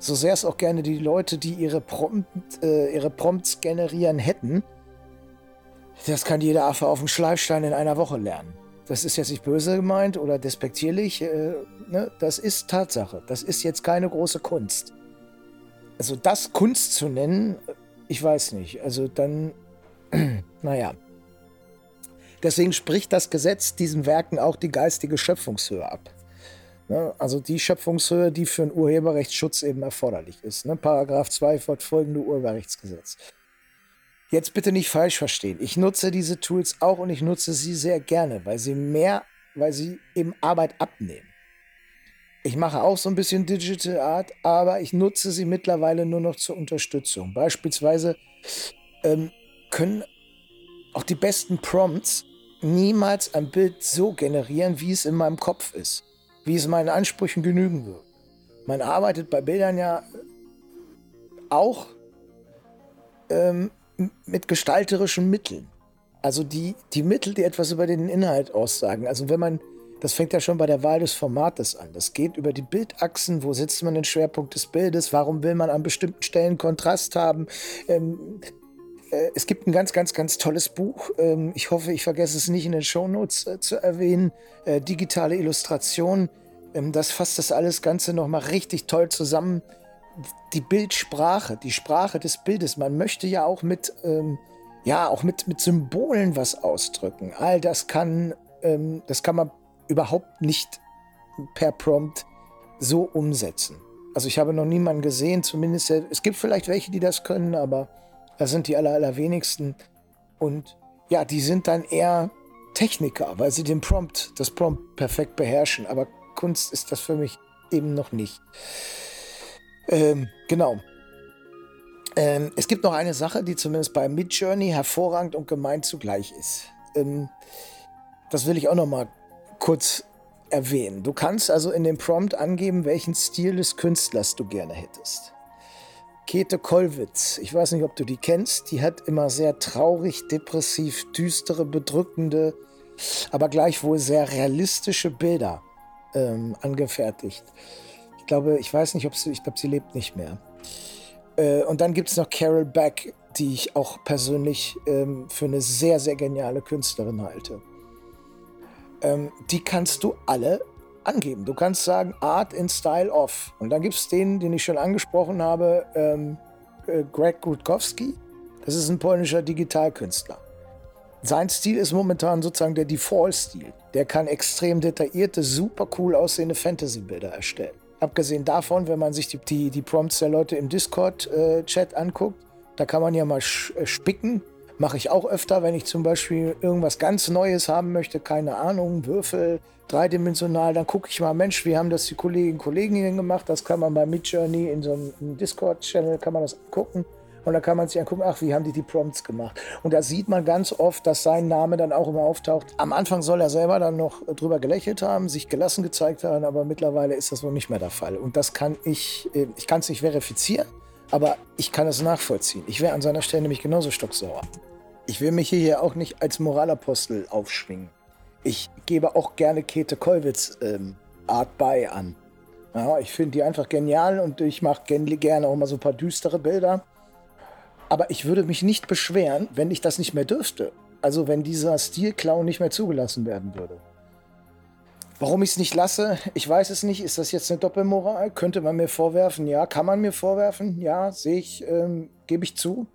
so sehr es auch gerne die Leute, die ihre, Prompt, äh, ihre Prompts generieren hätten, das kann jeder Affe auf dem Schleifstein in einer Woche lernen. Das ist jetzt nicht böse gemeint oder despektierlich. Äh, ne? Das ist Tatsache. Das ist jetzt keine große Kunst. Also das Kunst zu nennen, ich weiß nicht. Also dann, naja. Deswegen spricht das Gesetz diesen Werken auch die geistige Schöpfungshöhe ab. Ne? Also die Schöpfungshöhe, die für einen Urheberrechtsschutz eben erforderlich ist. Ne? Paragraph 2 fortfolgende Urheberrechtsgesetz. Jetzt bitte nicht falsch verstehen. Ich nutze diese Tools auch und ich nutze sie sehr gerne, weil sie mehr, weil sie eben Arbeit abnehmen. Ich mache auch so ein bisschen Digital Art, aber ich nutze sie mittlerweile nur noch zur Unterstützung. Beispielsweise ähm, können auch die besten Prompts niemals ein Bild so generieren, wie es in meinem Kopf ist wie es meinen Ansprüchen genügen wird. Man arbeitet bei Bildern ja auch ähm, mit gestalterischen Mitteln. Also die, die Mittel, die etwas über den Inhalt aussagen. Also wenn man, das fängt ja schon bei der Wahl des Formates an. Das geht über die Bildachsen, wo setzt man den Schwerpunkt des Bildes, warum will man an bestimmten Stellen Kontrast haben. Ähm, äh, es gibt ein ganz, ganz, ganz tolles Buch. Ähm, ich hoffe, ich vergesse es nicht in den Shownotes äh, zu erwähnen. Äh, digitale Illustration. Ähm, das fasst das alles Ganze nochmal richtig toll zusammen. Die Bildsprache, die Sprache des Bildes. Man möchte ja auch mit, ähm, ja, auch mit, mit Symbolen was ausdrücken. All das kann, das kann man überhaupt nicht per Prompt so umsetzen. Also ich habe noch niemanden gesehen, zumindest, es gibt vielleicht welche, die das können, aber das sind die aller, allerwenigsten. Und ja, die sind dann eher Techniker, weil sie den Prompt, das Prompt perfekt beherrschen. Aber Kunst ist das für mich eben noch nicht. Ähm, genau. Ähm, es gibt noch eine Sache, die zumindest bei Midjourney hervorragend und gemeint zugleich ist. Ähm, das will ich auch noch mal kurz erwähnen. Du kannst also in dem Prompt angeben, welchen Stil des Künstlers du gerne hättest. Käthe Kollwitz, ich weiß nicht, ob du die kennst, die hat immer sehr traurig, depressiv, düstere, bedrückende, aber gleichwohl sehr realistische Bilder ähm, angefertigt. Ich glaube, ich weiß nicht, ob sie, ich glaube, sie lebt nicht mehr. Äh, und dann gibt es noch Carol Beck, die ich auch persönlich ähm, für eine sehr, sehr geniale Künstlerin halte. Ähm, die kannst du alle angeben. Du kannst sagen Art in Style of. Und dann gibt es den, den ich schon angesprochen habe, ähm, äh, Greg Rutkowski. Das ist ein polnischer Digitalkünstler. sein Stil ist momentan sozusagen der Default-Stil. Der kann extrem detaillierte, super cool aussehende Fantasy-Bilder erstellen. Abgesehen davon, wenn man sich die, die, die Prompts der Leute im Discord-Chat äh, anguckt, da kann man ja mal äh, spicken. Mache ich auch öfter, wenn ich zum Beispiel irgendwas ganz Neues haben möchte, keine Ahnung, Würfel, dreidimensional, dann gucke ich mal, Mensch, wie haben das die Kolleginnen und Kollegen gemacht? Das kann man bei Midjourney in so einem Discord-Channel, kann man das gucken. Und da kann man sich angucken, ach, wie haben die die Prompts gemacht? Und da sieht man ganz oft, dass sein Name dann auch immer auftaucht. Am Anfang soll er selber dann noch drüber gelächelt haben, sich gelassen gezeigt haben, aber mittlerweile ist das wohl nicht mehr der Fall. Und das kann ich, äh, ich kann es nicht verifizieren, aber ich kann es nachvollziehen. Ich wäre an seiner Stelle nämlich genauso stocksauer. Ich will mich hier auch nicht als Moralapostel aufschwingen. Ich gebe auch gerne Käthe Kollwitz ähm, Art bei an. Ja, ich finde die einfach genial und ich mache gerne auch mal so ein paar düstere Bilder. Aber ich würde mich nicht beschweren, wenn ich das nicht mehr dürfte. Also wenn dieser Stilclown nicht mehr zugelassen werden würde. Warum ich es nicht lasse, ich weiß es nicht. Ist das jetzt eine Doppelmoral? Könnte man mir vorwerfen? Ja, kann man mir vorwerfen? Ja, sehe ich, ähm, gebe ich zu.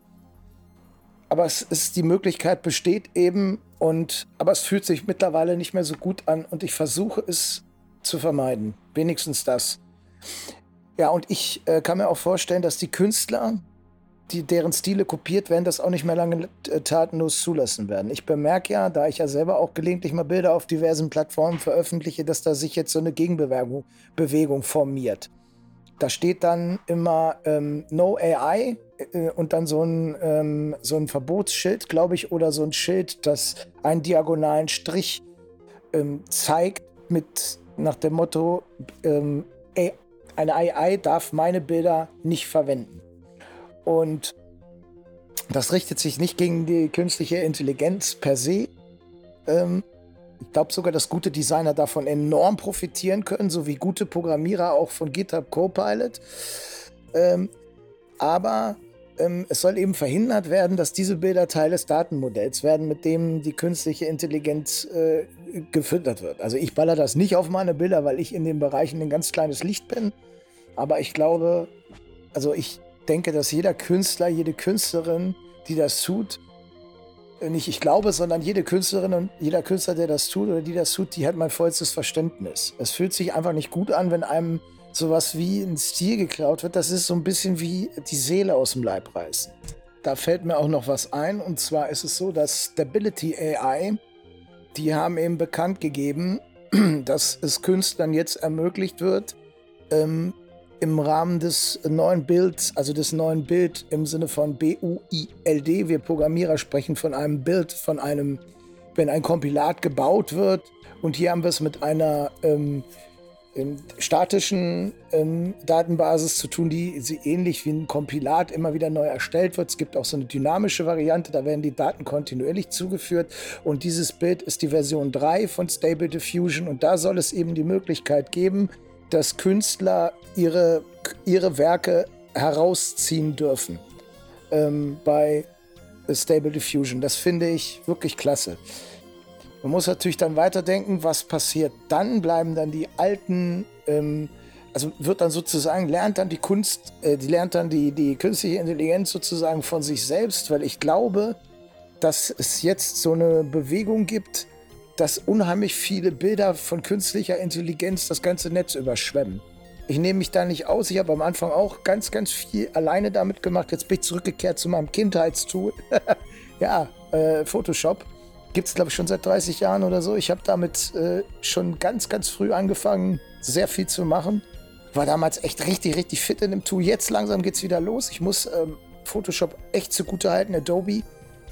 Aber es ist die Möglichkeit besteht eben und aber es fühlt sich mittlerweile nicht mehr so gut an und ich versuche es zu vermeiden. Wenigstens das. Ja, und ich äh, kann mir auch vorstellen, dass die Künstler, die, deren Stile kopiert werden, das auch nicht mehr lange äh, tatenlos zulassen werden. Ich bemerke ja, da ich ja selber auch gelegentlich mal Bilder auf diversen Plattformen veröffentliche, dass da sich jetzt so eine Gegenbewegung Bewegung formiert. Da steht dann immer ähm, No AI äh, und dann so ein, ähm, so ein Verbotsschild, glaube ich, oder so ein Schild, das einen diagonalen Strich ähm, zeigt mit nach dem Motto, ähm, eine AI darf meine Bilder nicht verwenden. Und das richtet sich nicht gegen die künstliche Intelligenz per se. Ähm, ich glaube sogar, dass gute Designer davon enorm profitieren können, so wie gute Programmierer auch von GitHub Copilot. Ähm, aber es soll eben verhindert werden, dass diese Bilder Teil des Datenmodells werden, mit dem die künstliche Intelligenz äh, gefüttert wird. Also ich baller das nicht auf meine Bilder, weil ich in den Bereichen ein ganz kleines Licht bin. Aber ich glaube, also ich denke, dass jeder Künstler, jede Künstlerin, die das tut, äh, nicht ich glaube, sondern jede Künstlerin und jeder Künstler, der das tut oder die das tut, die hat mein vollstes Verständnis. Es fühlt sich einfach nicht gut an, wenn einem sowas wie ein Stil geklaut wird. Das ist so ein bisschen wie die Seele aus dem Leib reißen. Da fällt mir auch noch was ein und zwar ist es so, dass Stability AI, die haben eben bekannt gegeben, dass es Künstlern jetzt ermöglicht wird, ähm, im Rahmen des neuen Bilds, also des neuen Bild im Sinne von B-U-I-L-D, wir Programmierer sprechen von einem Bild, von einem, wenn ein Kompilat gebaut wird. Und hier haben wir es mit einer ähm, statischen ähm, Datenbasis zu tun, die ähnlich wie ein Kompilat immer wieder neu erstellt wird. Es gibt auch so eine dynamische Variante, da werden die Daten kontinuierlich zugeführt. Und dieses Bild ist die Version 3 von Stable Diffusion. Und da soll es eben die Möglichkeit geben, dass Künstler ihre, ihre Werke herausziehen dürfen ähm, bei Stable Diffusion. Das finde ich wirklich klasse. Man muss natürlich dann weiterdenken, was passiert dann? Bleiben dann die alten, ähm, also wird dann sozusagen, lernt dann die Kunst, äh, die lernt dann die, die künstliche Intelligenz sozusagen von sich selbst, weil ich glaube, dass es jetzt so eine Bewegung gibt, dass unheimlich viele Bilder von künstlicher Intelligenz das ganze Netz überschwemmen. Ich nehme mich da nicht aus. Ich habe am Anfang auch ganz, ganz viel alleine damit gemacht. Jetzt bin ich zurückgekehrt zu meinem Kindheitstool. ja, äh, Photoshop. Gibt es, glaube ich, schon seit 30 Jahren oder so. Ich habe damit äh, schon ganz, ganz früh angefangen, sehr viel zu machen. War damals echt richtig, richtig fit in dem Tool. Jetzt langsam geht es wieder los. Ich muss ähm, Photoshop echt zugute halten, Adobe,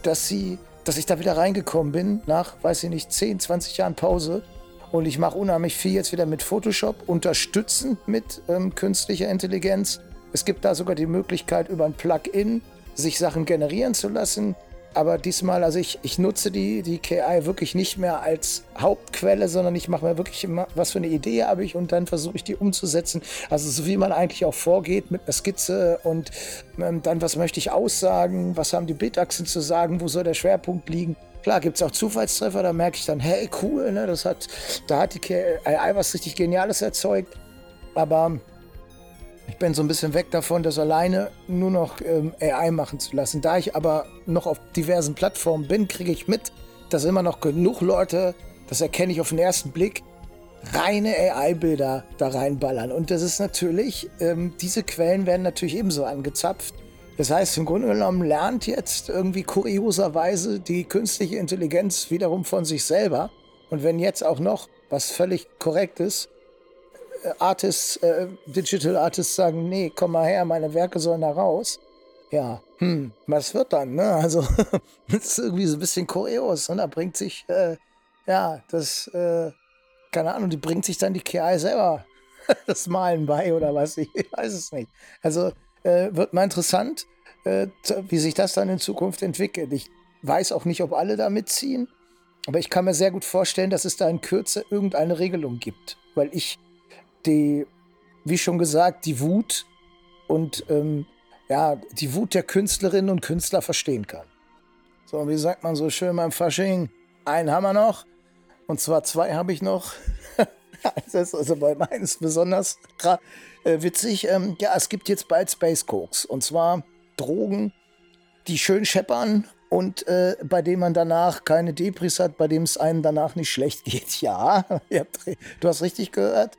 dass sie dass ich da wieder reingekommen bin, nach, weiß ich nicht, 10, 20 Jahren Pause. Und ich mache unheimlich viel jetzt wieder mit Photoshop, unterstützend mit ähm, künstlicher Intelligenz. Es gibt da sogar die Möglichkeit, über ein Plugin sich Sachen generieren zu lassen, aber diesmal, also ich, ich nutze die, die KI wirklich nicht mehr als Hauptquelle, sondern ich mache mir wirklich immer, was für eine Idee habe ich und dann versuche ich die umzusetzen. Also so wie man eigentlich auch vorgeht mit einer Skizze und ähm, dann, was möchte ich aussagen, was haben die Bildachsen zu sagen, wo soll der Schwerpunkt liegen. Klar, gibt es auch Zufallstreffer, da merke ich dann, hey, cool, ne, das hat, da hat die KI was richtig Geniales erzeugt. Aber ich bin so ein bisschen weg davon, das alleine nur noch ähm, AI machen zu lassen. Da ich aber noch auf diversen Plattformen bin, kriege ich mit, dass immer noch genug Leute, das erkenne ich auf den ersten Blick, reine AI-Bilder da reinballern. Und das ist natürlich, ähm, diese Quellen werden natürlich ebenso angezapft. Das heißt, im Grunde genommen lernt jetzt irgendwie kurioserweise die künstliche Intelligenz wiederum von sich selber. Und wenn jetzt auch noch, was völlig korrekt ist, Artists, äh, Digital Artists sagen, nee, komm mal her, meine Werke sollen da raus. Ja, hm, was wird dann, ne? Also, das ist irgendwie so ein bisschen kurios. Und da bringt sich, äh, ja, das, äh, keine Ahnung, die bringt sich dann die KI selber das Malen bei oder was, ich weiß es nicht. Also, äh, wird mal interessant, äh, wie sich das dann in Zukunft entwickelt. Ich weiß auch nicht, ob alle da mitziehen, aber ich kann mir sehr gut vorstellen, dass es da in Kürze irgendeine Regelung gibt, weil ich die, wie schon gesagt, die Wut und ähm, ja, die Wut der Künstlerinnen und Künstler verstehen kann. So, wie sagt man so schön beim Fasching? Einen haben wir noch. Und zwar zwei habe ich noch. das ist also bei meins besonders äh, witzig. Ähm, ja, es gibt jetzt bald Space Cokes. Und zwar Drogen, die schön scheppern und äh, bei denen man danach keine Depris hat, bei dem es einem danach nicht schlecht geht. Ja, du hast richtig gehört.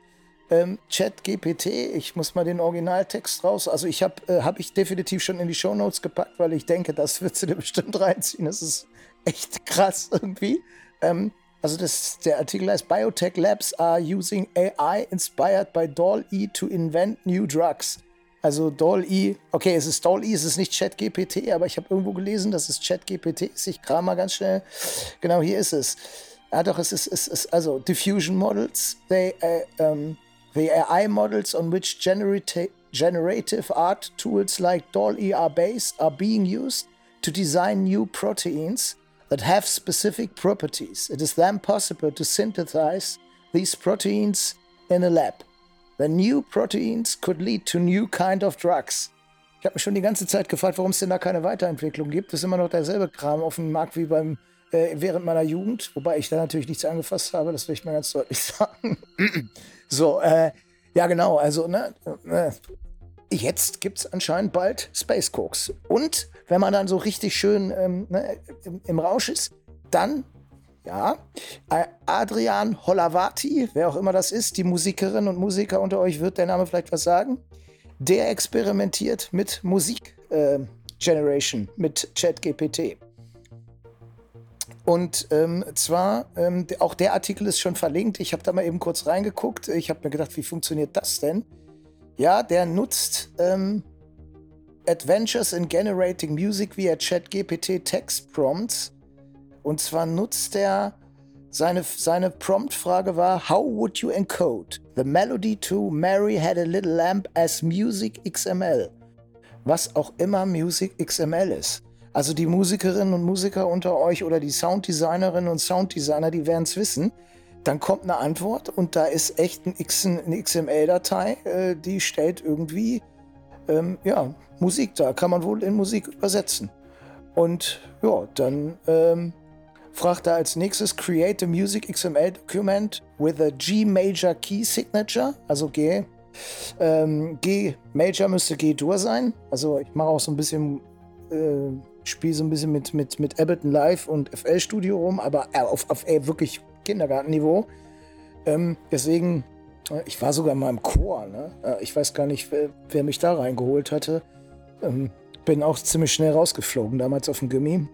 Ähm, Chat GPT, ich muss mal den Originaltext raus. Also ich habe äh, hab ich definitiv schon in die Shownotes gepackt, weil ich denke, das wird du dir bestimmt reinziehen. Das ist echt krass irgendwie. Ähm, also das, der Artikel heißt Biotech Labs are using AI inspired by DAL-E to invent new drugs. Also DAL-E, okay, es ist DAL-E, es ist nicht ChatGPT, aber ich habe irgendwo gelesen, dass es ChatGPT ist. Ich kram mal ganz schnell. Genau, hier ist es. Ja, doch, es ist, es ist also Diffusion Models, they, uh, um, the AI models on which generative, generative art tools like DAL-E are based are being used to design new proteins that have specific properties. It is then possible to synthesize these proteins in a lab. The new proteins could lead to new kind of drugs. Ich habe mich schon die ganze Zeit gefragt, warum es denn da keine Weiterentwicklung gibt. Das ist immer noch derselbe Kram auf dem Markt wie beim äh, während meiner Jugend, wobei ich da natürlich nichts angefasst habe, das will ich mal ganz deutlich sagen. So, äh, ja genau, also ne, äh, jetzt gibt es anscheinend bald Space Cokes. Und wenn man dann so richtig schön ähm, ne, im, im, Rausch ist, dann, ja, äh, Adrian Holavati, wer auch immer das ist, die Musikerinnen und Musiker unter euch, wird der Name vielleicht was sagen, der experimentiert mit Musik äh, Generation, mit ChatGPT. Und ähm, zwar, ähm, auch der Artikel ist schon verlinkt. Ich habe da mal eben kurz reingeguckt. Ich habe mir gedacht, wie funktioniert das denn? Ja, der nutzt ähm, Adventures in Generating Music via ChatGPT Text Prompts. Und zwar nutzt er seine, seine Prompt-Frage war: How would you encode the melody to Mary Had a Little Lamp as Music XML? Was auch immer Music XML ist. Also die Musikerinnen und Musiker unter euch oder die Sounddesignerinnen und Sounddesigner, die werden es wissen dann kommt eine Antwort und da ist echt ein eine XML-Datei, äh, die stellt irgendwie ähm, ja, Musik da, kann man wohl in Musik übersetzen. Und ja, dann ähm, fragt er als nächstes Create a Music XML Document with a G Major Key Signature, also G. Ähm, G Major müsste G-Dur sein. Also ich mache auch so ein bisschen, äh, spiele so ein bisschen mit, mit, mit Ableton Live und FL Studio rum, aber äh, auf, auf äh, wirklich Kindergartenniveau. Ähm, deswegen, äh, ich war sogar mal im Chor. Ne? Ich weiß gar nicht, wer, wer mich da reingeholt hatte. Ähm, bin auch ziemlich schnell rausgeflogen, damals auf dem Gimmi.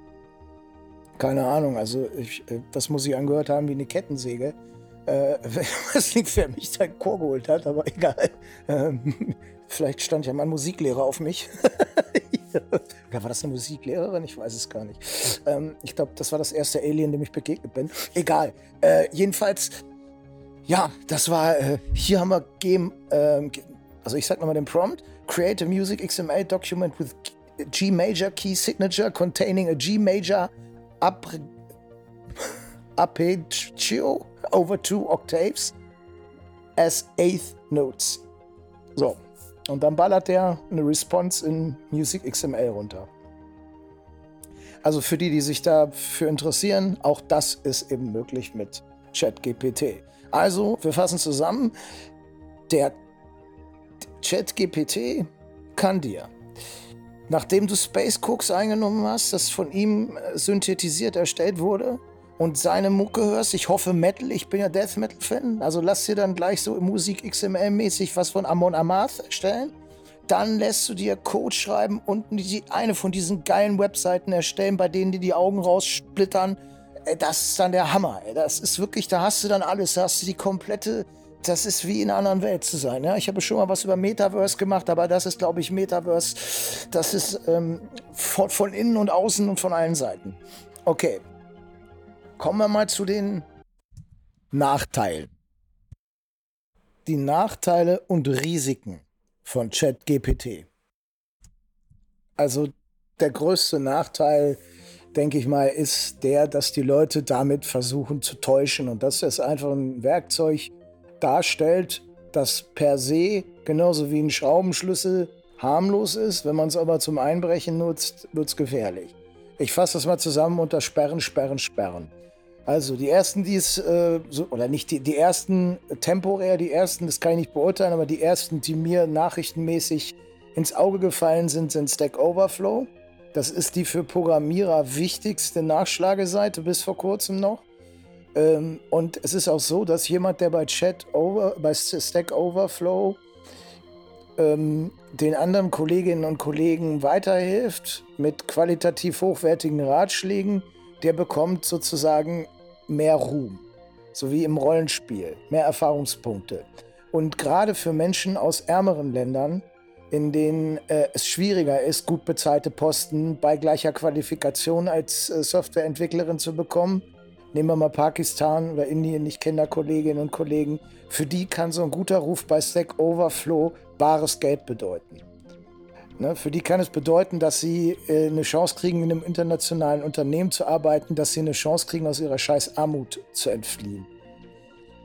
Keine Ahnung, also ich, das muss ich angehört haben wie eine Kettensäge. Äh, weiß nicht, wer mich da den Chor geholt hat, aber egal. Ähm, vielleicht stand ja mal ein Musiklehrer auf mich. Oder war das eine Musiklehrerin? Ich weiß es gar nicht. Ähm, ich glaube, das war das erste Alien, dem ich begegnet bin. Egal. Äh, jedenfalls, ja, das war, äh, hier haben wir Game, äh, also ich sag nochmal den Prompt. Create a music XML document with G major key signature containing a G major arpeggio over two octaves as eighth notes. So, und dann ballert der eine Response in Music XML runter. Also für die, die sich dafür interessieren, auch das ist eben möglich mit ChatGPT. Also, wir fassen zusammen. Der ChatGPT kann dir, nachdem du Space Cooks eingenommen hast, das von ihm synthetisiert erstellt wurde, und seine Mucke hörst, ich hoffe Metal, ich bin ja Death Metal-Fan, also lass dir dann gleich so Musik XML-mäßig was von Amon Amarth erstellen. Dann lässt du dir Code schreiben und eine von diesen geilen Webseiten erstellen, bei denen dir die Augen raussplittern. Das ist dann der Hammer. Das ist wirklich, da hast du dann alles, da hast du die komplette das ist wie in einer anderen Welt zu sein. Ja? Ich habe schon mal was über Metaverse gemacht, aber das ist, glaube ich, Metaverse. Das ist ähm, von, von, innen und außen und von allen Seiten. Okay. Kommen wir mal zu den Nachteilen. Die Nachteile und Risiken von ChatGPT. Also der größte Nachteil, denke ich mal, ist der, dass die Leute damit versuchen zu täuschen. Und das ist einfach ein Werkzeug, darstellt, das per se genauso wie ein Schraubenschlüssel harmlos ist. Wenn man es aber zum Einbrechen nutzt, wird es gefährlich. Ich fasse das mal zusammen unter Sperren, Sperren, Sperren. Also die ersten, die es, äh, so, oder nicht die, die ersten temporär, die ersten, das kann ich nicht beurteilen, aber die ersten, die mir nachrichtenmäßig ins Auge gefallen sind, sind Stack Overflow. Das ist die für Programmierer wichtigste Nachschlageseite bis vor kurzem noch. Ähm, und es ist auch so, dass jemand, der bei Chat Over, bei Stack Overflow ähm, den anderen Kolleginnen und Kollegen weiterhilft mit qualitativ hochwertigen Ratschlägen, der bekommt sozusagen mehr Ruhm, so wie im Rollenspiel, mehr Erfahrungspunkte. Und gerade für Menschen aus ärmeren Ländern, in denen äh, es schwieriger ist, gut bezahlte Posten bei gleicher Qualifikation als äh, Softwareentwicklerin zu bekommen, nehmen wir mal Pakistan oder Indien, ich kenne da Kolleginnen und Kollegen, für die kann so ein guter Ruf bei Stack Overflow bares Geld bedeuten. Ne, für die kann es bedeuten, dass sie äh, eine Chance kriegen, in einem internationalen Unternehmen zu arbeiten, dass sie eine Chance kriegen, aus ihrer scheiß Armut zu entfliehen.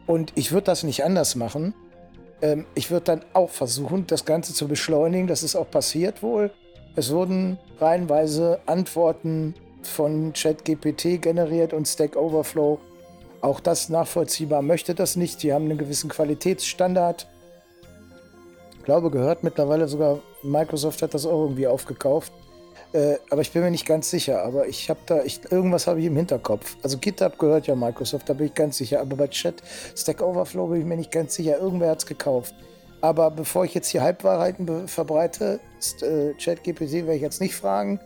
Und ich würde das nicht anders machen. Ähm, ich würde dann auch versuchen, das Ganze zu beschleunigen. Das ist auch passiert wohl. Es wurden reihenweise Antworten von ChatGPT generiert und Stack Overflow. Auch das nachvollziehbar möchte das nicht. Die haben einen gewissen Qualitätsstandard. Glaube, gehört mittlerweile sogar, Microsoft hat das auch irgendwie aufgekauft. Äh, aber ich bin mir nicht ganz sicher. Aber ich habe da, ich, irgendwas habe ich im Hinterkopf. Also GitHub gehört ja Microsoft, da bin ich ganz sicher. Aber bei Chat, Stack Overflow bin ich mir nicht ganz sicher. Irgendwer hat es gekauft. Aber bevor ich jetzt hier Halbwahrheiten verbreite, äh, ChatGPT werde ich jetzt nicht fragen.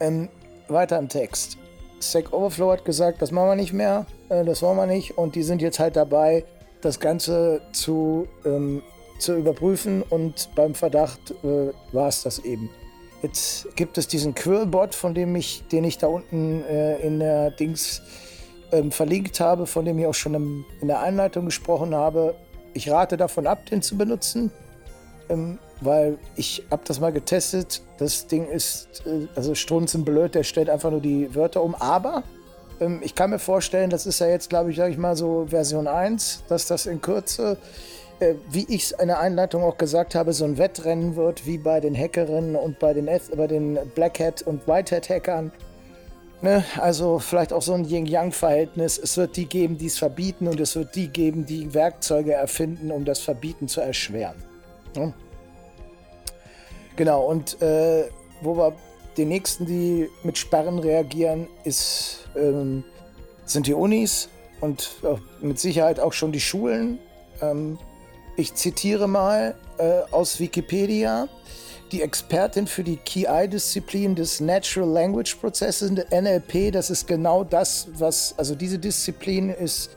Ähm, weiter im Text. Stack Overflow hat gesagt, das machen wir nicht mehr, äh, das wollen wir nicht. Und die sind jetzt halt dabei, das Ganze zu, ähm, zu überprüfen. Und beim Verdacht äh, war es das eben. Jetzt gibt es diesen Quirlbot, von dem ich, den ich da unten äh, in der Dings ähm, verlinkt habe, von dem ich auch schon im, in der Einleitung gesprochen habe. Ich rate davon ab, den zu benutzen. Ähm, weil ich habe das mal getestet. Das Ding ist äh, also strunzenblöd, der stellt einfach nur die Wörter um. Aber ähm, ich kann mir vorstellen, das ist ja jetzt, glaube ich, sage ich mal so Version 1, dass das in Kürze, äh, wie ich es in der Einleitung auch gesagt habe, so ein Wettrennen wird, wie bei den Hackerinnen und bei den, bei den Black Hat und White Hat Hackern. Ne? Also vielleicht auch so ein Yin-Yang-Verhältnis. Es wird die geben, die es verbieten und es wird die geben, die Werkzeuge erfinden, um das Verbieten zu erschweren. Ne? Genau, und äh, wo wir die nächsten, die mit Sperren reagieren, ist, ähm, sind die Unis und äh, mit Sicherheit auch schon die Schulen. Ähm, ich zitiere mal äh, aus Wikipedia. Die Expertin für die KI-Disziplin des Natural Language Processing, NLP, das ist genau das, was, also diese Disziplin ist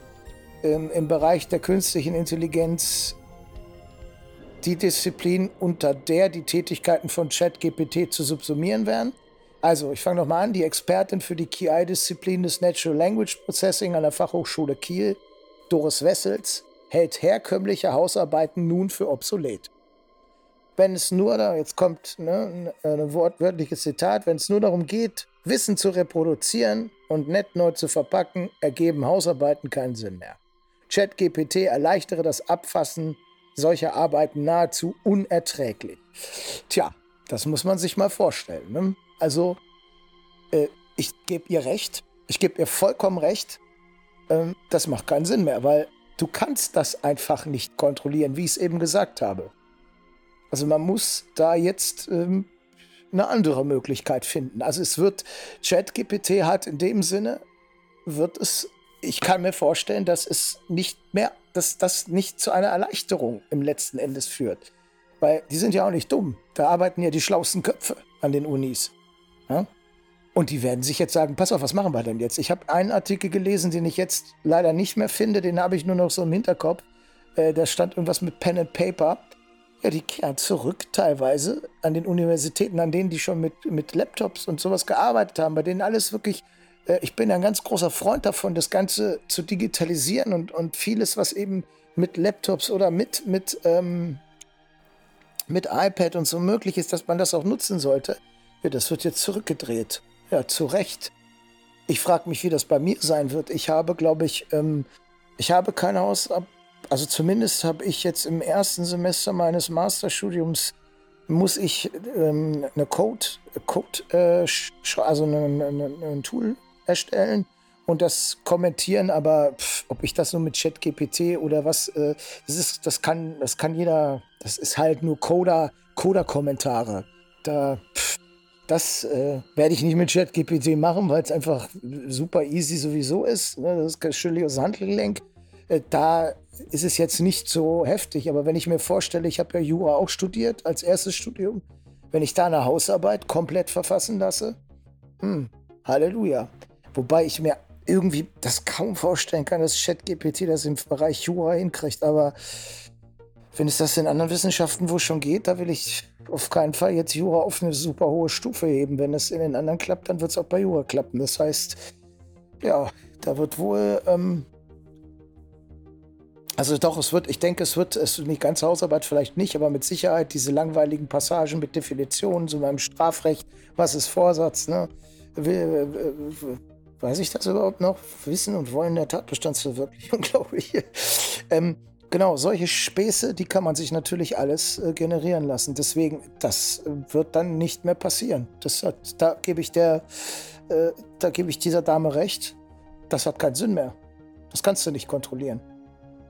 ähm, im Bereich der künstlichen Intelligenz die Disziplin, unter der die Tätigkeiten von ChatGPT zu subsumieren wären. Also, ich fange nochmal an. Die Expertin für die KI-Disziplin des Natural Language Processing an der Fachhochschule Kiel, Doris Wessels, hält herkömmliche Hausarbeiten nun für obsolet. Wenn es nur, jetzt kommt ne, ein wortwörtliches Zitat, wenn es nur darum geht, Wissen zu reproduzieren und nett neu zu verpacken, ergeben Hausarbeiten keinen Sinn mehr. ChatGPT erleichtere das Abfassen solche Arbeiten nahezu unerträglich. Tja, das muss man sich mal vorstellen. Ne? Also, äh, ich gebe ihr recht, ich gebe ihr vollkommen recht, ähm, das macht keinen Sinn mehr, weil du kannst das einfach nicht kontrollieren, wie ich es eben gesagt habe. Also man muss da jetzt ähm, eine andere Möglichkeit finden. Also es wird, ChatGPT hat in dem Sinne wird es, ich kann mir vorstellen, dass es nicht mehr, dass das nicht zu einer Erleichterung im letzten Endes führt. Weil die sind ja auch nicht dumm. Da arbeiten ja die schlauesten Köpfe an den Unis. Ja? Und die werden sich jetzt sagen, pass auf, was machen wir denn jetzt? Ich habe einen Artikel gelesen, den ich jetzt leider nicht mehr finde, den habe ich nur noch so im Hinterkopf. Äh, da stand irgendwas mit Pen and Paper. Ja, die kehren zurück teilweise an den Universitäten, an denen die schon mit, mit Laptops und sowas gearbeitet haben, bei denen alles wirklich, äh, ich bin ein ganz großer Freund davon, das Ganze zu digitalisieren und, und vieles, was eben mit Laptops oder mit, mit, ähm, mit iPad und so möglich ist, dass man das auch nutzen sollte. Ja, das wird jetzt zurückgedreht. Ja, zu Recht. Ich frage mich, wie das bei mir sein wird. Ich habe, glaube ich, ähm, ich habe kein Haus, also zumindest habe ich jetzt im ersten Semester meines Masterstudiums muss ich ähm, eine Code, Code äh, also eine, eine, ein Tool erstellen und das kommentieren, aber pff, ob ich das nur mit ChatGPT oder was, äh, das ist, das kann, das kann jeder, das ist halt nur Coder, Coder-Kommentare. Da, pff, das äh, werde ich nicht mit ChatGPT machen, weil es einfach super easy sowieso ist. Ne? Das ist Schillius Handgelenk. Äh, da ist es jetzt nicht so heftig. Aber wenn ich mir vorstelle, ich habe ja Jura auch studiert als erstes Studium, wenn ich da eine Hausarbeit komplett verfassen lasse, hm, Halleluja. Wobei ich mir irgendwie das kaum vorstellen kann, dass ChatGPT das im Bereich Jura hinkriegt. Aber wenn es das in anderen Wissenschaften wo schon geht, da will ich auf keinen Fall jetzt Jura auf eine super hohe Stufe heben. Wenn es in den anderen klappt, dann wird es auch bei Jura klappen. Das heißt, ja, da wird wohl. Ähm, also doch, es wird, ich denke, es wird, es die ganze Hausarbeit vielleicht nicht, aber mit Sicherheit diese langweiligen Passagen mit Definitionen, so beim Strafrecht, was ist Vorsatz, ne? Weiß ich das überhaupt noch? Wissen und wollen der Tatbestandsverwirklichung, glaube ich. ähm, Genau, solche Späße, die kann man sich natürlich alles äh, generieren lassen. Deswegen, das äh, wird dann nicht mehr passieren. Das hat, da gebe ich der, äh, da gebe ich dieser Dame recht. Das hat keinen Sinn mehr. Das kannst du nicht kontrollieren.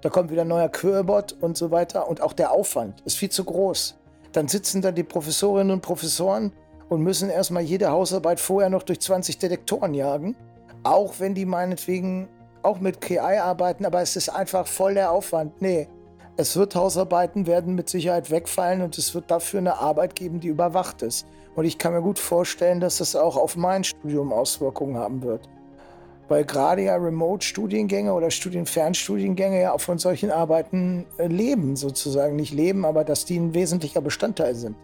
Da kommt wieder ein neuer Querbot und so weiter. Und auch der Aufwand ist viel zu groß. Dann sitzen da die Professorinnen und Professoren und müssen erstmal jede Hausarbeit vorher noch durch 20 Detektoren jagen. Auch wenn die meinetwegen auch mit KI arbeiten, aber es ist einfach voll der Aufwand. Nee, es wird Hausarbeiten werden mit Sicherheit wegfallen und es wird dafür eine Arbeit geben, die überwacht ist. Und ich kann mir gut vorstellen, dass das auch auf mein Studium Auswirkungen haben wird. Weil gerade ja Remote-Studiengänge oder Studienfernstudiengänge ja auch von solchen Arbeiten äh, leben, sozusagen. Nicht leben, aber dass die ein wesentlicher Bestandteil sind.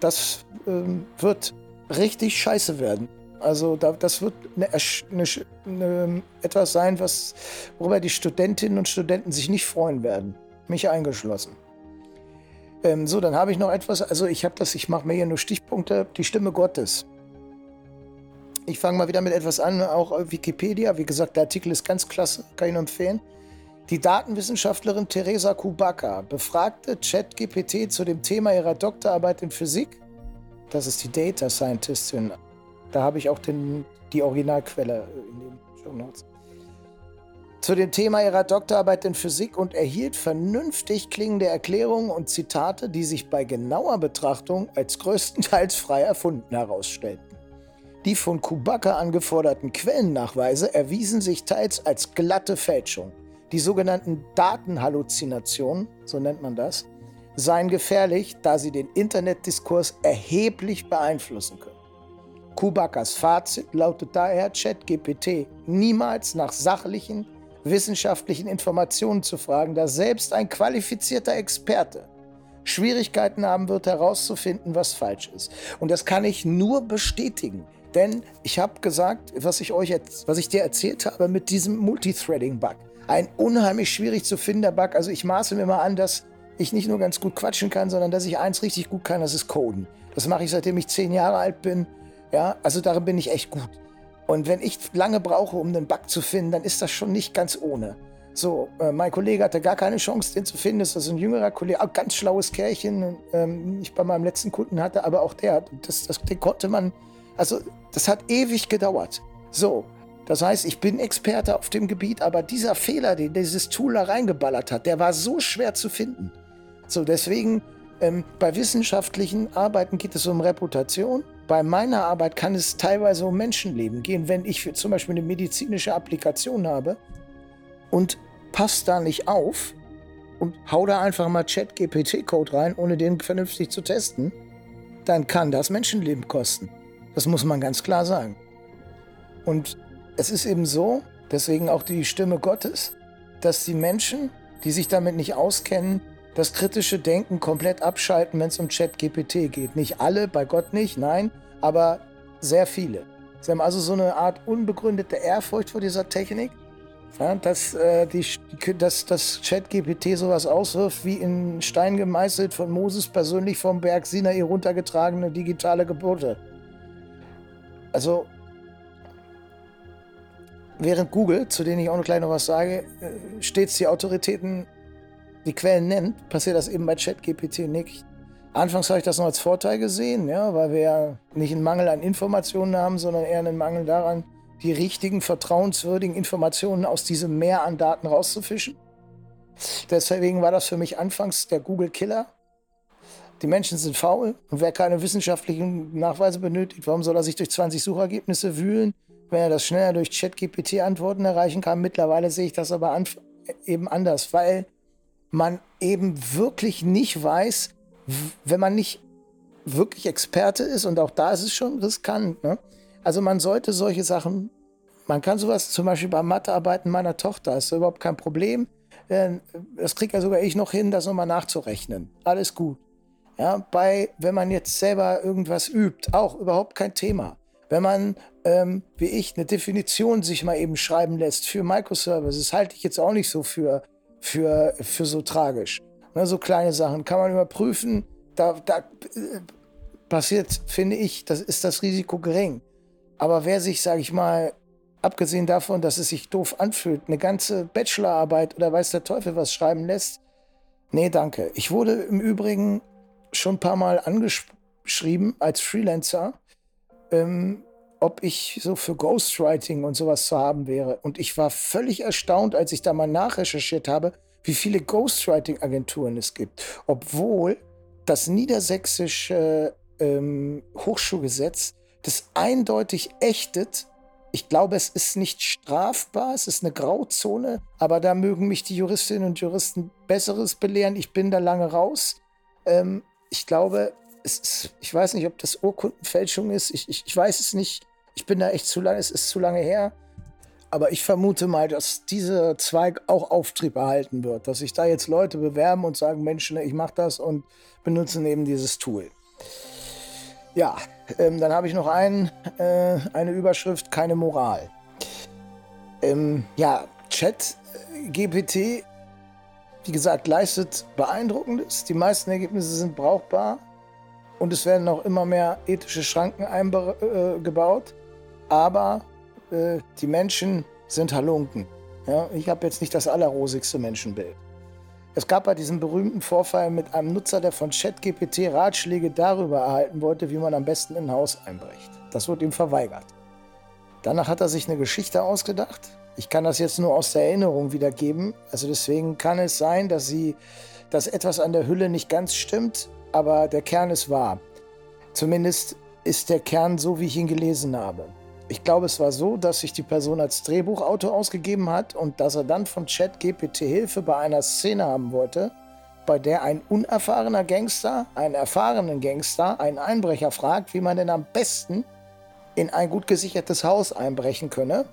Das ähm, wird richtig scheiße werden. Also da, das wird eine, eine, eine, etwas sein, was, worüber die Studentinnen und Studenten sich nicht freuen werden. Mich eingeschlossen. Ähm, so, dann habe ich noch etwas. Also ich habe das, ich mache mir hier nur Stichpunkte. Die Stimme Gottes. Ich fange mal wieder mit etwas an, auch Wikipedia. Wie gesagt, der Artikel ist ganz klasse, kann ich nur empfehlen. Die Datenwissenschaftlerin Teresa Kubaka befragte ChatGPT zu dem Thema ihrer Doktorarbeit in Physik. Das ist die Data Scientistin da habe ich auch den, die Originalquelle in den Show Notes. Zu dem Thema ihrer Doktorarbeit in Physik und erhielt vernünftig klingende Erklärungen und Zitate, die sich bei genauer Betrachtung als größtenteils frei erfunden herausstellten. Die von Kubaka angeforderten Quellennachweise erwiesen sich teils als glatte Fälschung. Die sogenannten Datenhalluzinationen, so nennt man das, seien gefährlich, da sie den Internetdiskurs erheblich beeinflussen können. Kubakas Fazit lautet daher, ChatGPT niemals nach sachlichen, wissenschaftlichen Informationen zu fragen, da selbst ein qualifizierter Experte Schwierigkeiten haben wird herauszufinden, was falsch ist. Und das kann ich nur bestätigen. Denn ich habe gesagt, was ich euch was ich dir erzählt habe mit diesem Multithreading-Bug. Ein unheimlich schwierig zu findender Bug. Also ich maße mir mal an, dass ich nicht nur ganz gut quatschen kann, sondern dass ich eins richtig gut kann, das ist Coden. Das mache ich seitdem ich zehn Jahre alt bin ja, also darin bin ich echt gut. Und wenn ich lange brauche, um einen Bug zu finden, dann ist das schon nicht ganz ohne. So, äh, mein Kollege hatte gar keine Chance, den zu finden. Das ist ein jüngerer Kollege, auch ganz schlaues Kerlchen, ähm, ich bei meinem letzten Kunden hatte, aber auch der, das, das, den konnte man, also das hat ewig gedauert. So, das heißt, ich bin Experte auf dem Gebiet, aber dieser Fehler, den dieses Tool da reingeballert hat, der war so schwer zu finden. So, deswegen, ähm, bei wissenschaftlichen Arbeiten geht es um Reputation bei meiner Arbeit kann es teilweise um Menschenleben gehen, wenn ich zum Beispiel eine medizinische Applikation habe und passt da nicht auf und hau da einfach mal Chat-GPT-Code rein, ohne den vernünftig zu testen, dann kann das Menschenleben kosten. Das muss man ganz klar sagen. Und es ist eben so, deswegen auch die Stimme Gottes, dass die Menschen, die sich damit nicht auskennen, das kritische Denken komplett abschalten, wenn es um Chat-GPT geht. Nicht alle, bei Gott nicht, nein, aber sehr viele. Sie haben also so eine Art unbegründete Ehrfurcht vor dieser Technik, ja, dass, äh, die, dass das Chat-GPT sowas auswirft wie in Stein gemeißelt von Moses persönlich vom Berg Sinai runtergetragene digitale Gebote. Also während Google, zu denen ich auch noch gleich noch was sage, äh, stets die Autoritäten die Quellen nennt, passiert das eben bei ChatGPT nicht. Anfangs habe ich das noch als Vorteil gesehen, ja, weil wir ja nicht einen Mangel an Informationen haben, sondern eher einen Mangel daran, die richtigen, vertrauenswürdigen Informationen aus diesem Meer an Daten rauszufischen. Deswegen war das für mich anfangs der Google-Killer. Die Menschen sind faul und wer keine wissenschaftlichen Nachweise benötigt, warum soll er sich durch 20 Suchergebnisse wühlen? wenn er das schneller durch ChatGPT-Antworten erreichen kann. Mittlerweile sehe ich das aber eben anders, weil man eben wirklich nicht weiß, wenn man nicht wirklich Experte ist, und auch da ist es schon riskant. Ne? Also man sollte solche Sachen, man kann sowas zum Beispiel bei Mathearbeiten meiner Tochter, ist überhaupt kein Problem. Äh, das kriegt ja sogar ich noch hin, das nochmal nachzurechnen. Alles gut. Ja, bei, wenn man jetzt selber irgendwas übt, auch überhaupt kein Thema. Wenn man, ähm, wie ich, eine Definition sich mal eben schreiben lässt für Microservices, halte ich jetzt auch nicht so für, für, für so tragisch. Ne, so kleine Sachen kann man überprüfen. Da, da äh, passiert, finde ich, das ist das Risiko gering. Aber wer sich, sage ich mal, abgesehen davon, dass es sich doof anfühlt, eine ganze Bachelorarbeit oder weiß der Teufel was schreiben lässt, nee, danke. Ich wurde im Übrigen schon ein paar Mal angeschrieben als Freelancer ähm, ob ich so für Ghostwriting und sowas zu haben wäre. Und ich war völlig erstaunt, als ich da mal nachrecherchiert habe, wie viele Ghostwriting-Agenturen es gibt. Obwohl das niedersächsische ähm, Hochschulgesetz das eindeutig ächtet. Ich glaube, es ist nicht strafbar, es ist eine Grauzone, aber da mögen mich die Juristinnen und Juristen Besseres belehren. Ich bin da lange raus. Ähm, ich glaube, ist, ich weiß nicht, ob das Urkundenfälschung ist. Ich, ich, ich weiß es nicht. Ich bin da echt zu lange, es ist zu lange her. Aber ich vermute mal, dass dieser Zweig auch Auftrieb erhalten wird. Dass sich da jetzt Leute bewerben und sagen, Mensch, ne, ich mache das und benutzen eben dieses Tool. Ja, ähm, dann habe ich noch ein, äh, eine Überschrift, keine Moral. Ähm, ja, Chat, äh, GPT, wie gesagt, leistet Beeindruckendes. Die meisten Ergebnisse sind brauchbar und es werden auch immer mehr ethische Schranken eingebaut. Aber äh, die Menschen sind Halunken. Ja, ich habe jetzt nicht das allerrosigste Menschenbild. Es gab bei diesem berühmten Vorfall mit einem Nutzer, der von ChatGPT Ratschläge darüber erhalten wollte, wie man am besten in ein Haus einbricht. Das wurde ihm verweigert. Danach hat er sich eine Geschichte ausgedacht. Ich kann das jetzt nur aus der Erinnerung wiedergeben. Also deswegen kann es sein, dass sie, dass etwas an der Hülle nicht ganz stimmt aber der Kern ist wahr. Zumindest ist der Kern so, wie ich ihn gelesen habe. Ich glaube, es war so, dass sich die Person als Drehbuchautor ausgegeben hat und dass er dann von ChatGPT Hilfe bei einer Szene haben wollte, bei der ein unerfahrener Gangster einen erfahrenen Gangster, einen Einbrecher fragt, wie man denn am besten in ein gut gesichertes Haus einbrechen könne.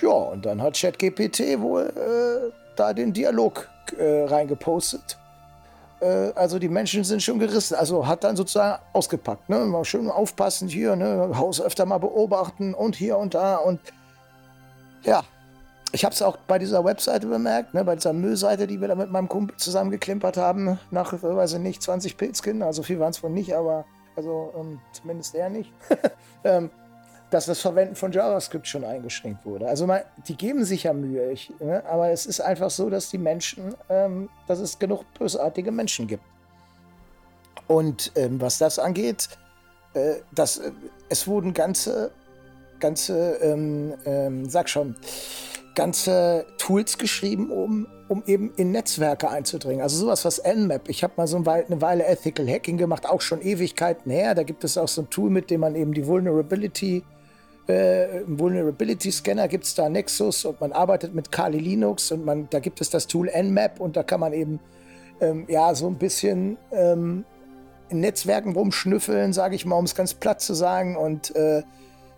Ja, und dann hat ChatGPT wohl äh, da den Dialog äh, reingepostet also die Menschen sind schon gerissen. Also hat dann sozusagen ausgepackt. Ne? Mal schön aufpassen hier, ne? Haus öfter mal beobachten und hier und da. Und ja, ich habe es auch bei dieser Webseite bemerkt, ne? bei dieser Müllseite, die wir da mit meinem Kumpel zusammen geklimpert haben. Nach, weiß ich nicht, 20 Pilzkinder. Also viel waren es wohl nicht, aber also ähm, zumindest er nicht. ähm, dass das Verwenden von JavaScript schon eingeschränkt wurde. Also man, die geben sich ja Mühe, ich, ne? aber es ist einfach so, dass die Menschen, ähm, dass es genug bösartige Menschen gibt. Und ähm, was das angeht, äh, das, äh, es wurden ganze, ganze, ähm, ähm sag schon, ganze Tools geschrieben, um, um eben in Netzwerke einzudringen. Also sowas was Nmap. Ich habe mal so eine Weile Ethical Hacking gemacht, auch schon Ewigkeiten her. Da gibt es auch so ein Tool, mit dem man eben die Vulnerability, äh, Vulnerability Scanner gibt es da Nexus und man arbeitet mit Kali Linux und man, da gibt es das Tool Nmap und da kann man eben ähm, ja so ein bisschen ähm, in Netzwerken rumschnüffeln, sage ich mal, um es ganz platt zu sagen und äh,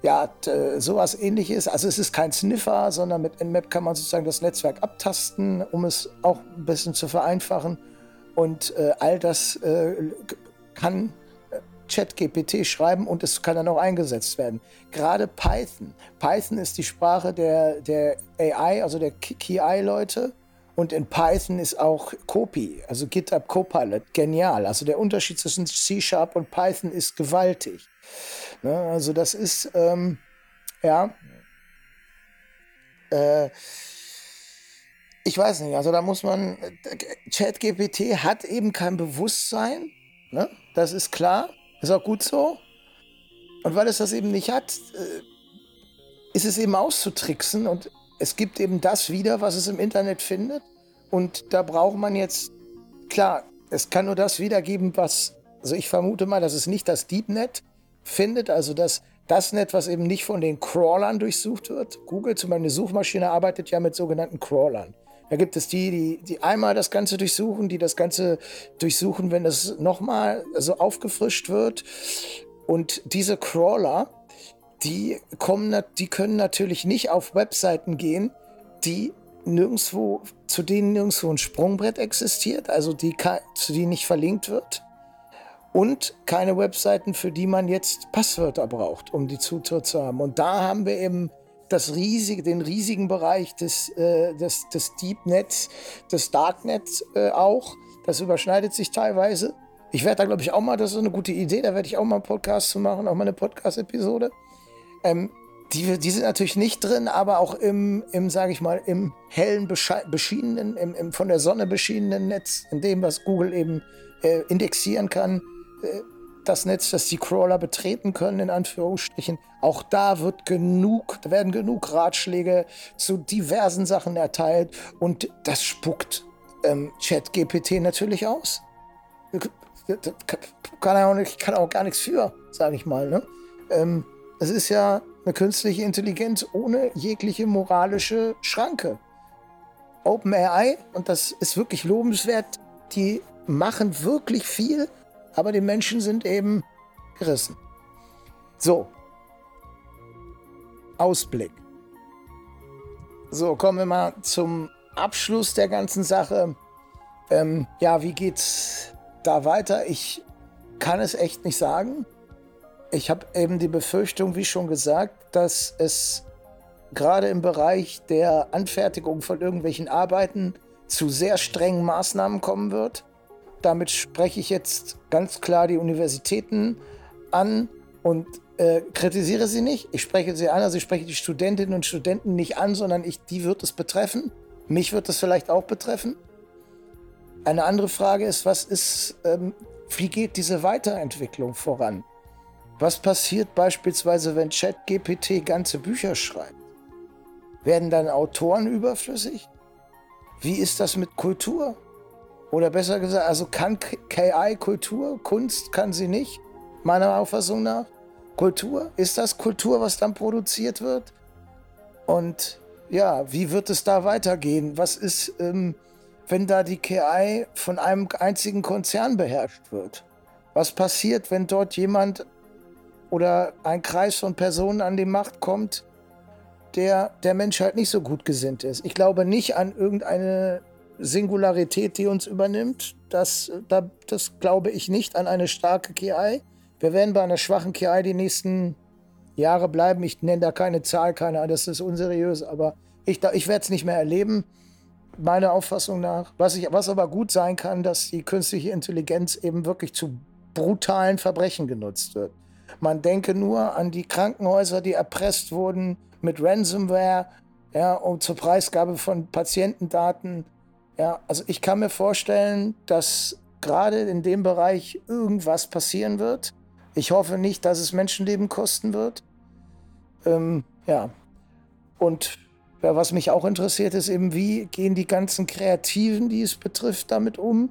ja, sowas ähnliches. Also es ist kein Sniffer, sondern mit Nmap kann man sozusagen das Netzwerk abtasten, um es auch ein bisschen zu vereinfachen. Und äh, all das äh, kann äh, ChatGPT schreiben und es kann dann auch eingesetzt werden. Gerade Python. Python ist die Sprache der, der AI, also der KI-Leute. Und in Python ist auch Copy, also GitHub Copilot, genial. Also der Unterschied zwischen C-Sharp und Python ist gewaltig. Ne? Also das ist, ähm, ja, äh, ich weiß nicht, also da muss man, ChatGPT hat eben kein Bewusstsein, ne? das ist klar, ist auch gut so. Und weil es das eben nicht hat, äh, ist es eben auszutricksen und es gibt eben das wieder, was es im Internet findet. Und da braucht man jetzt, klar, es kann nur das wiedergeben, was, also ich vermute mal, das ist nicht das DeepNet, findet, also das, das Netz, was eben nicht von den Crawlern durchsucht wird. Google, zum Beispiel eine Suchmaschine, arbeitet ja mit sogenannten Crawlern. Da gibt es die, die, die einmal das Ganze durchsuchen, die das Ganze durchsuchen, wenn es nochmal also aufgefrischt wird. Und diese Crawler, die, kommen, die können natürlich nicht auf Webseiten gehen, die nirgendwo, zu denen nirgendwo ein Sprungbrett existiert, also die, zu denen nicht verlinkt wird und keine Webseiten, für die man jetzt Passwörter braucht, um die Zutritt zu haben. Und da haben wir eben das riesige, den riesigen Bereich des, äh, des, des Deepnets, des Darknets äh, auch. Das überschneidet sich teilweise. Ich werde da, glaube ich, auch mal, das ist eine gute Idee, da werde ich auch mal einen Podcast zu machen, auch mal eine Podcast-Episode. Ähm, die, die sind natürlich nicht drin, aber auch im, im sage ich mal, im hellen, beschienenen, im, im von der Sonne beschienenen Netz, in dem, was Google eben äh, indexieren kann, das Netz, das die Crawler betreten können, in Anführungsstrichen. Auch da wird genug, werden genug Ratschläge zu diversen Sachen erteilt und das spuckt ähm, ChatGPT natürlich aus. Kann er auch nicht, kann auch gar nichts für, sage ich mal. Ne? Ähm, es ist ja eine künstliche Intelligenz ohne jegliche moralische Schranke. OpenAI, und das ist wirklich lobenswert, die machen wirklich viel aber die Menschen sind eben gerissen. So. Ausblick. So, kommen wir mal zum Abschluss der ganzen Sache. Ähm, ja, wie geht's da weiter? Ich kann es echt nicht sagen. Ich habe eben die Befürchtung, wie schon gesagt, dass es gerade im Bereich der Anfertigung von irgendwelchen Arbeiten zu sehr strengen Maßnahmen kommen wird. Damit spreche ich jetzt ganz klar die Universitäten an und äh, kritisiere sie nicht. Ich spreche sie an, also ich spreche die Studentinnen und Studenten nicht an, sondern ich, die wird es betreffen. Mich wird es vielleicht auch betreffen. Eine andere Frage ist, was ist, ähm, wie geht diese Weiterentwicklung voran? Was passiert beispielsweise, wenn ChatGPT ganze Bücher schreibt? Werden dann Autoren überflüssig? Wie ist das mit Kultur? Oder besser gesagt, also kann KI Kultur, Kunst kann sie nicht, meiner Auffassung nach. Kultur, ist das Kultur, was dann produziert wird? Und ja, wie wird es da weitergehen? Was ist, ähm, wenn da die KI von einem einzigen Konzern beherrscht wird? Was passiert, wenn dort jemand oder ein Kreis von Personen an die Macht kommt, der der Menschheit nicht so gut gesinnt ist? Ich glaube nicht an irgendeine Singularität, die uns übernimmt. Das, da, das glaube ich nicht an eine starke KI. Wir werden bei einer schwachen KI die nächsten Jahre bleiben. Ich nenne da keine Zahl, keine, das ist unseriös, aber ich, ich werde es nicht mehr erleben, meiner Auffassung nach. Was, ich, was aber gut sein kann, dass die künstliche Intelligenz eben wirklich zu brutalen Verbrechen genutzt wird. Man denke nur an die Krankenhäuser, die erpresst wurden mit Ransomware, ja, um zur Preisgabe von Patientendaten ja, also ich kann mir vorstellen, dass gerade in dem Bereich irgendwas passieren wird. Ich hoffe nicht, dass es Menschenleben kosten wird. Ähm, ja. Und Ja, was mich auch interessiert, ist eben, wie gehen die ganzen Kreativen, die es betrifft, damit um?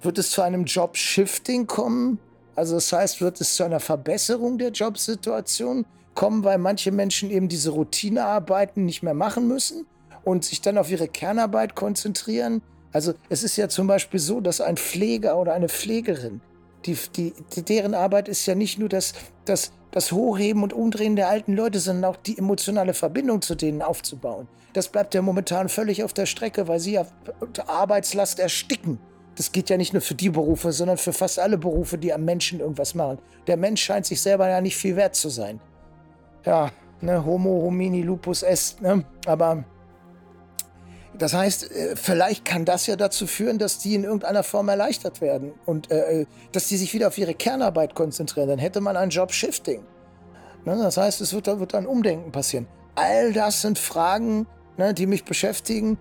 Wird es zu einem Job-Shifting kommen? Also das heißt, wird es zu einer Verbesserung der Jobsituation kommen, weil manche Menschen eben diese Routinearbeiten nicht mehr machen müssen und sich dann auf ihre Kernarbeit konzentrieren? Also es ist ja zum Beispiel so, dass ein Pfleger oder eine Pflegerin, die, die, deren Arbeit ist ja nicht nur das, das, das Hochheben und Umdrehen der alten Leute, sondern auch die emotionale Verbindung zu denen aufzubauen. Das bleibt ja momentan völlig auf der Strecke, weil sie ja Arbeitslast ersticken. Das geht ja nicht nur für die Berufe, sondern für fast alle Berufe, die am Menschen irgendwas machen. Der Mensch scheint sich selber ja nicht viel wert zu sein. Ja, ne, Homo homini lupus est, ne? Aber das heißt, äh, vielleicht kann das ja dazu führen, dass die in irgendeiner Form erleichtert werden und äh, äh, dass die sich wieder auf ihre Kernarbeit konzentrieren. Dann hätte man ein Job-Shifting. Ne? Das heißt, es wird, wird ein Umdenken passieren. All das sind Fragen, ne, die mich beschäftigen.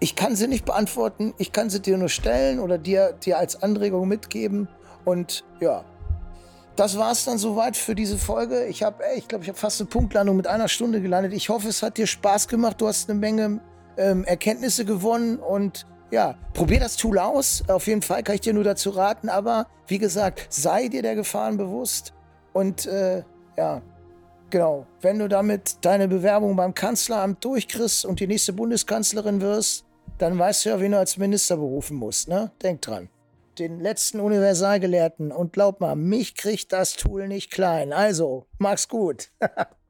Ich kann sie nicht beantworten, ich kann sie dir nur stellen oder dir, dir als Anregung mitgeben. Und ja, das war es dann soweit für diese Folge. Ich habe, ich glaube, ich habe fast eine Punktlandung mit einer Stunde gelandet. Ich hoffe, es hat dir Spaß gemacht. Du hast eine Menge ähm, Erkenntnisse gewonnen und ja, probier das Tool aus. Auf jeden Fall kann ich dir nur dazu raten. Aber wie gesagt, sei dir der Gefahren bewusst und äh, ja, genau. Wenn du damit deine Bewerbung beim Kanzleramt durchkriegst und die nächste Bundeskanzlerin wirst, dann weißt du ja, wen du als Minister berufen musst. Ne? Denk dran. Den letzten Universalgelehrten. Und glaub mal, mich kriegt das Tool nicht klein. Also, mach's gut.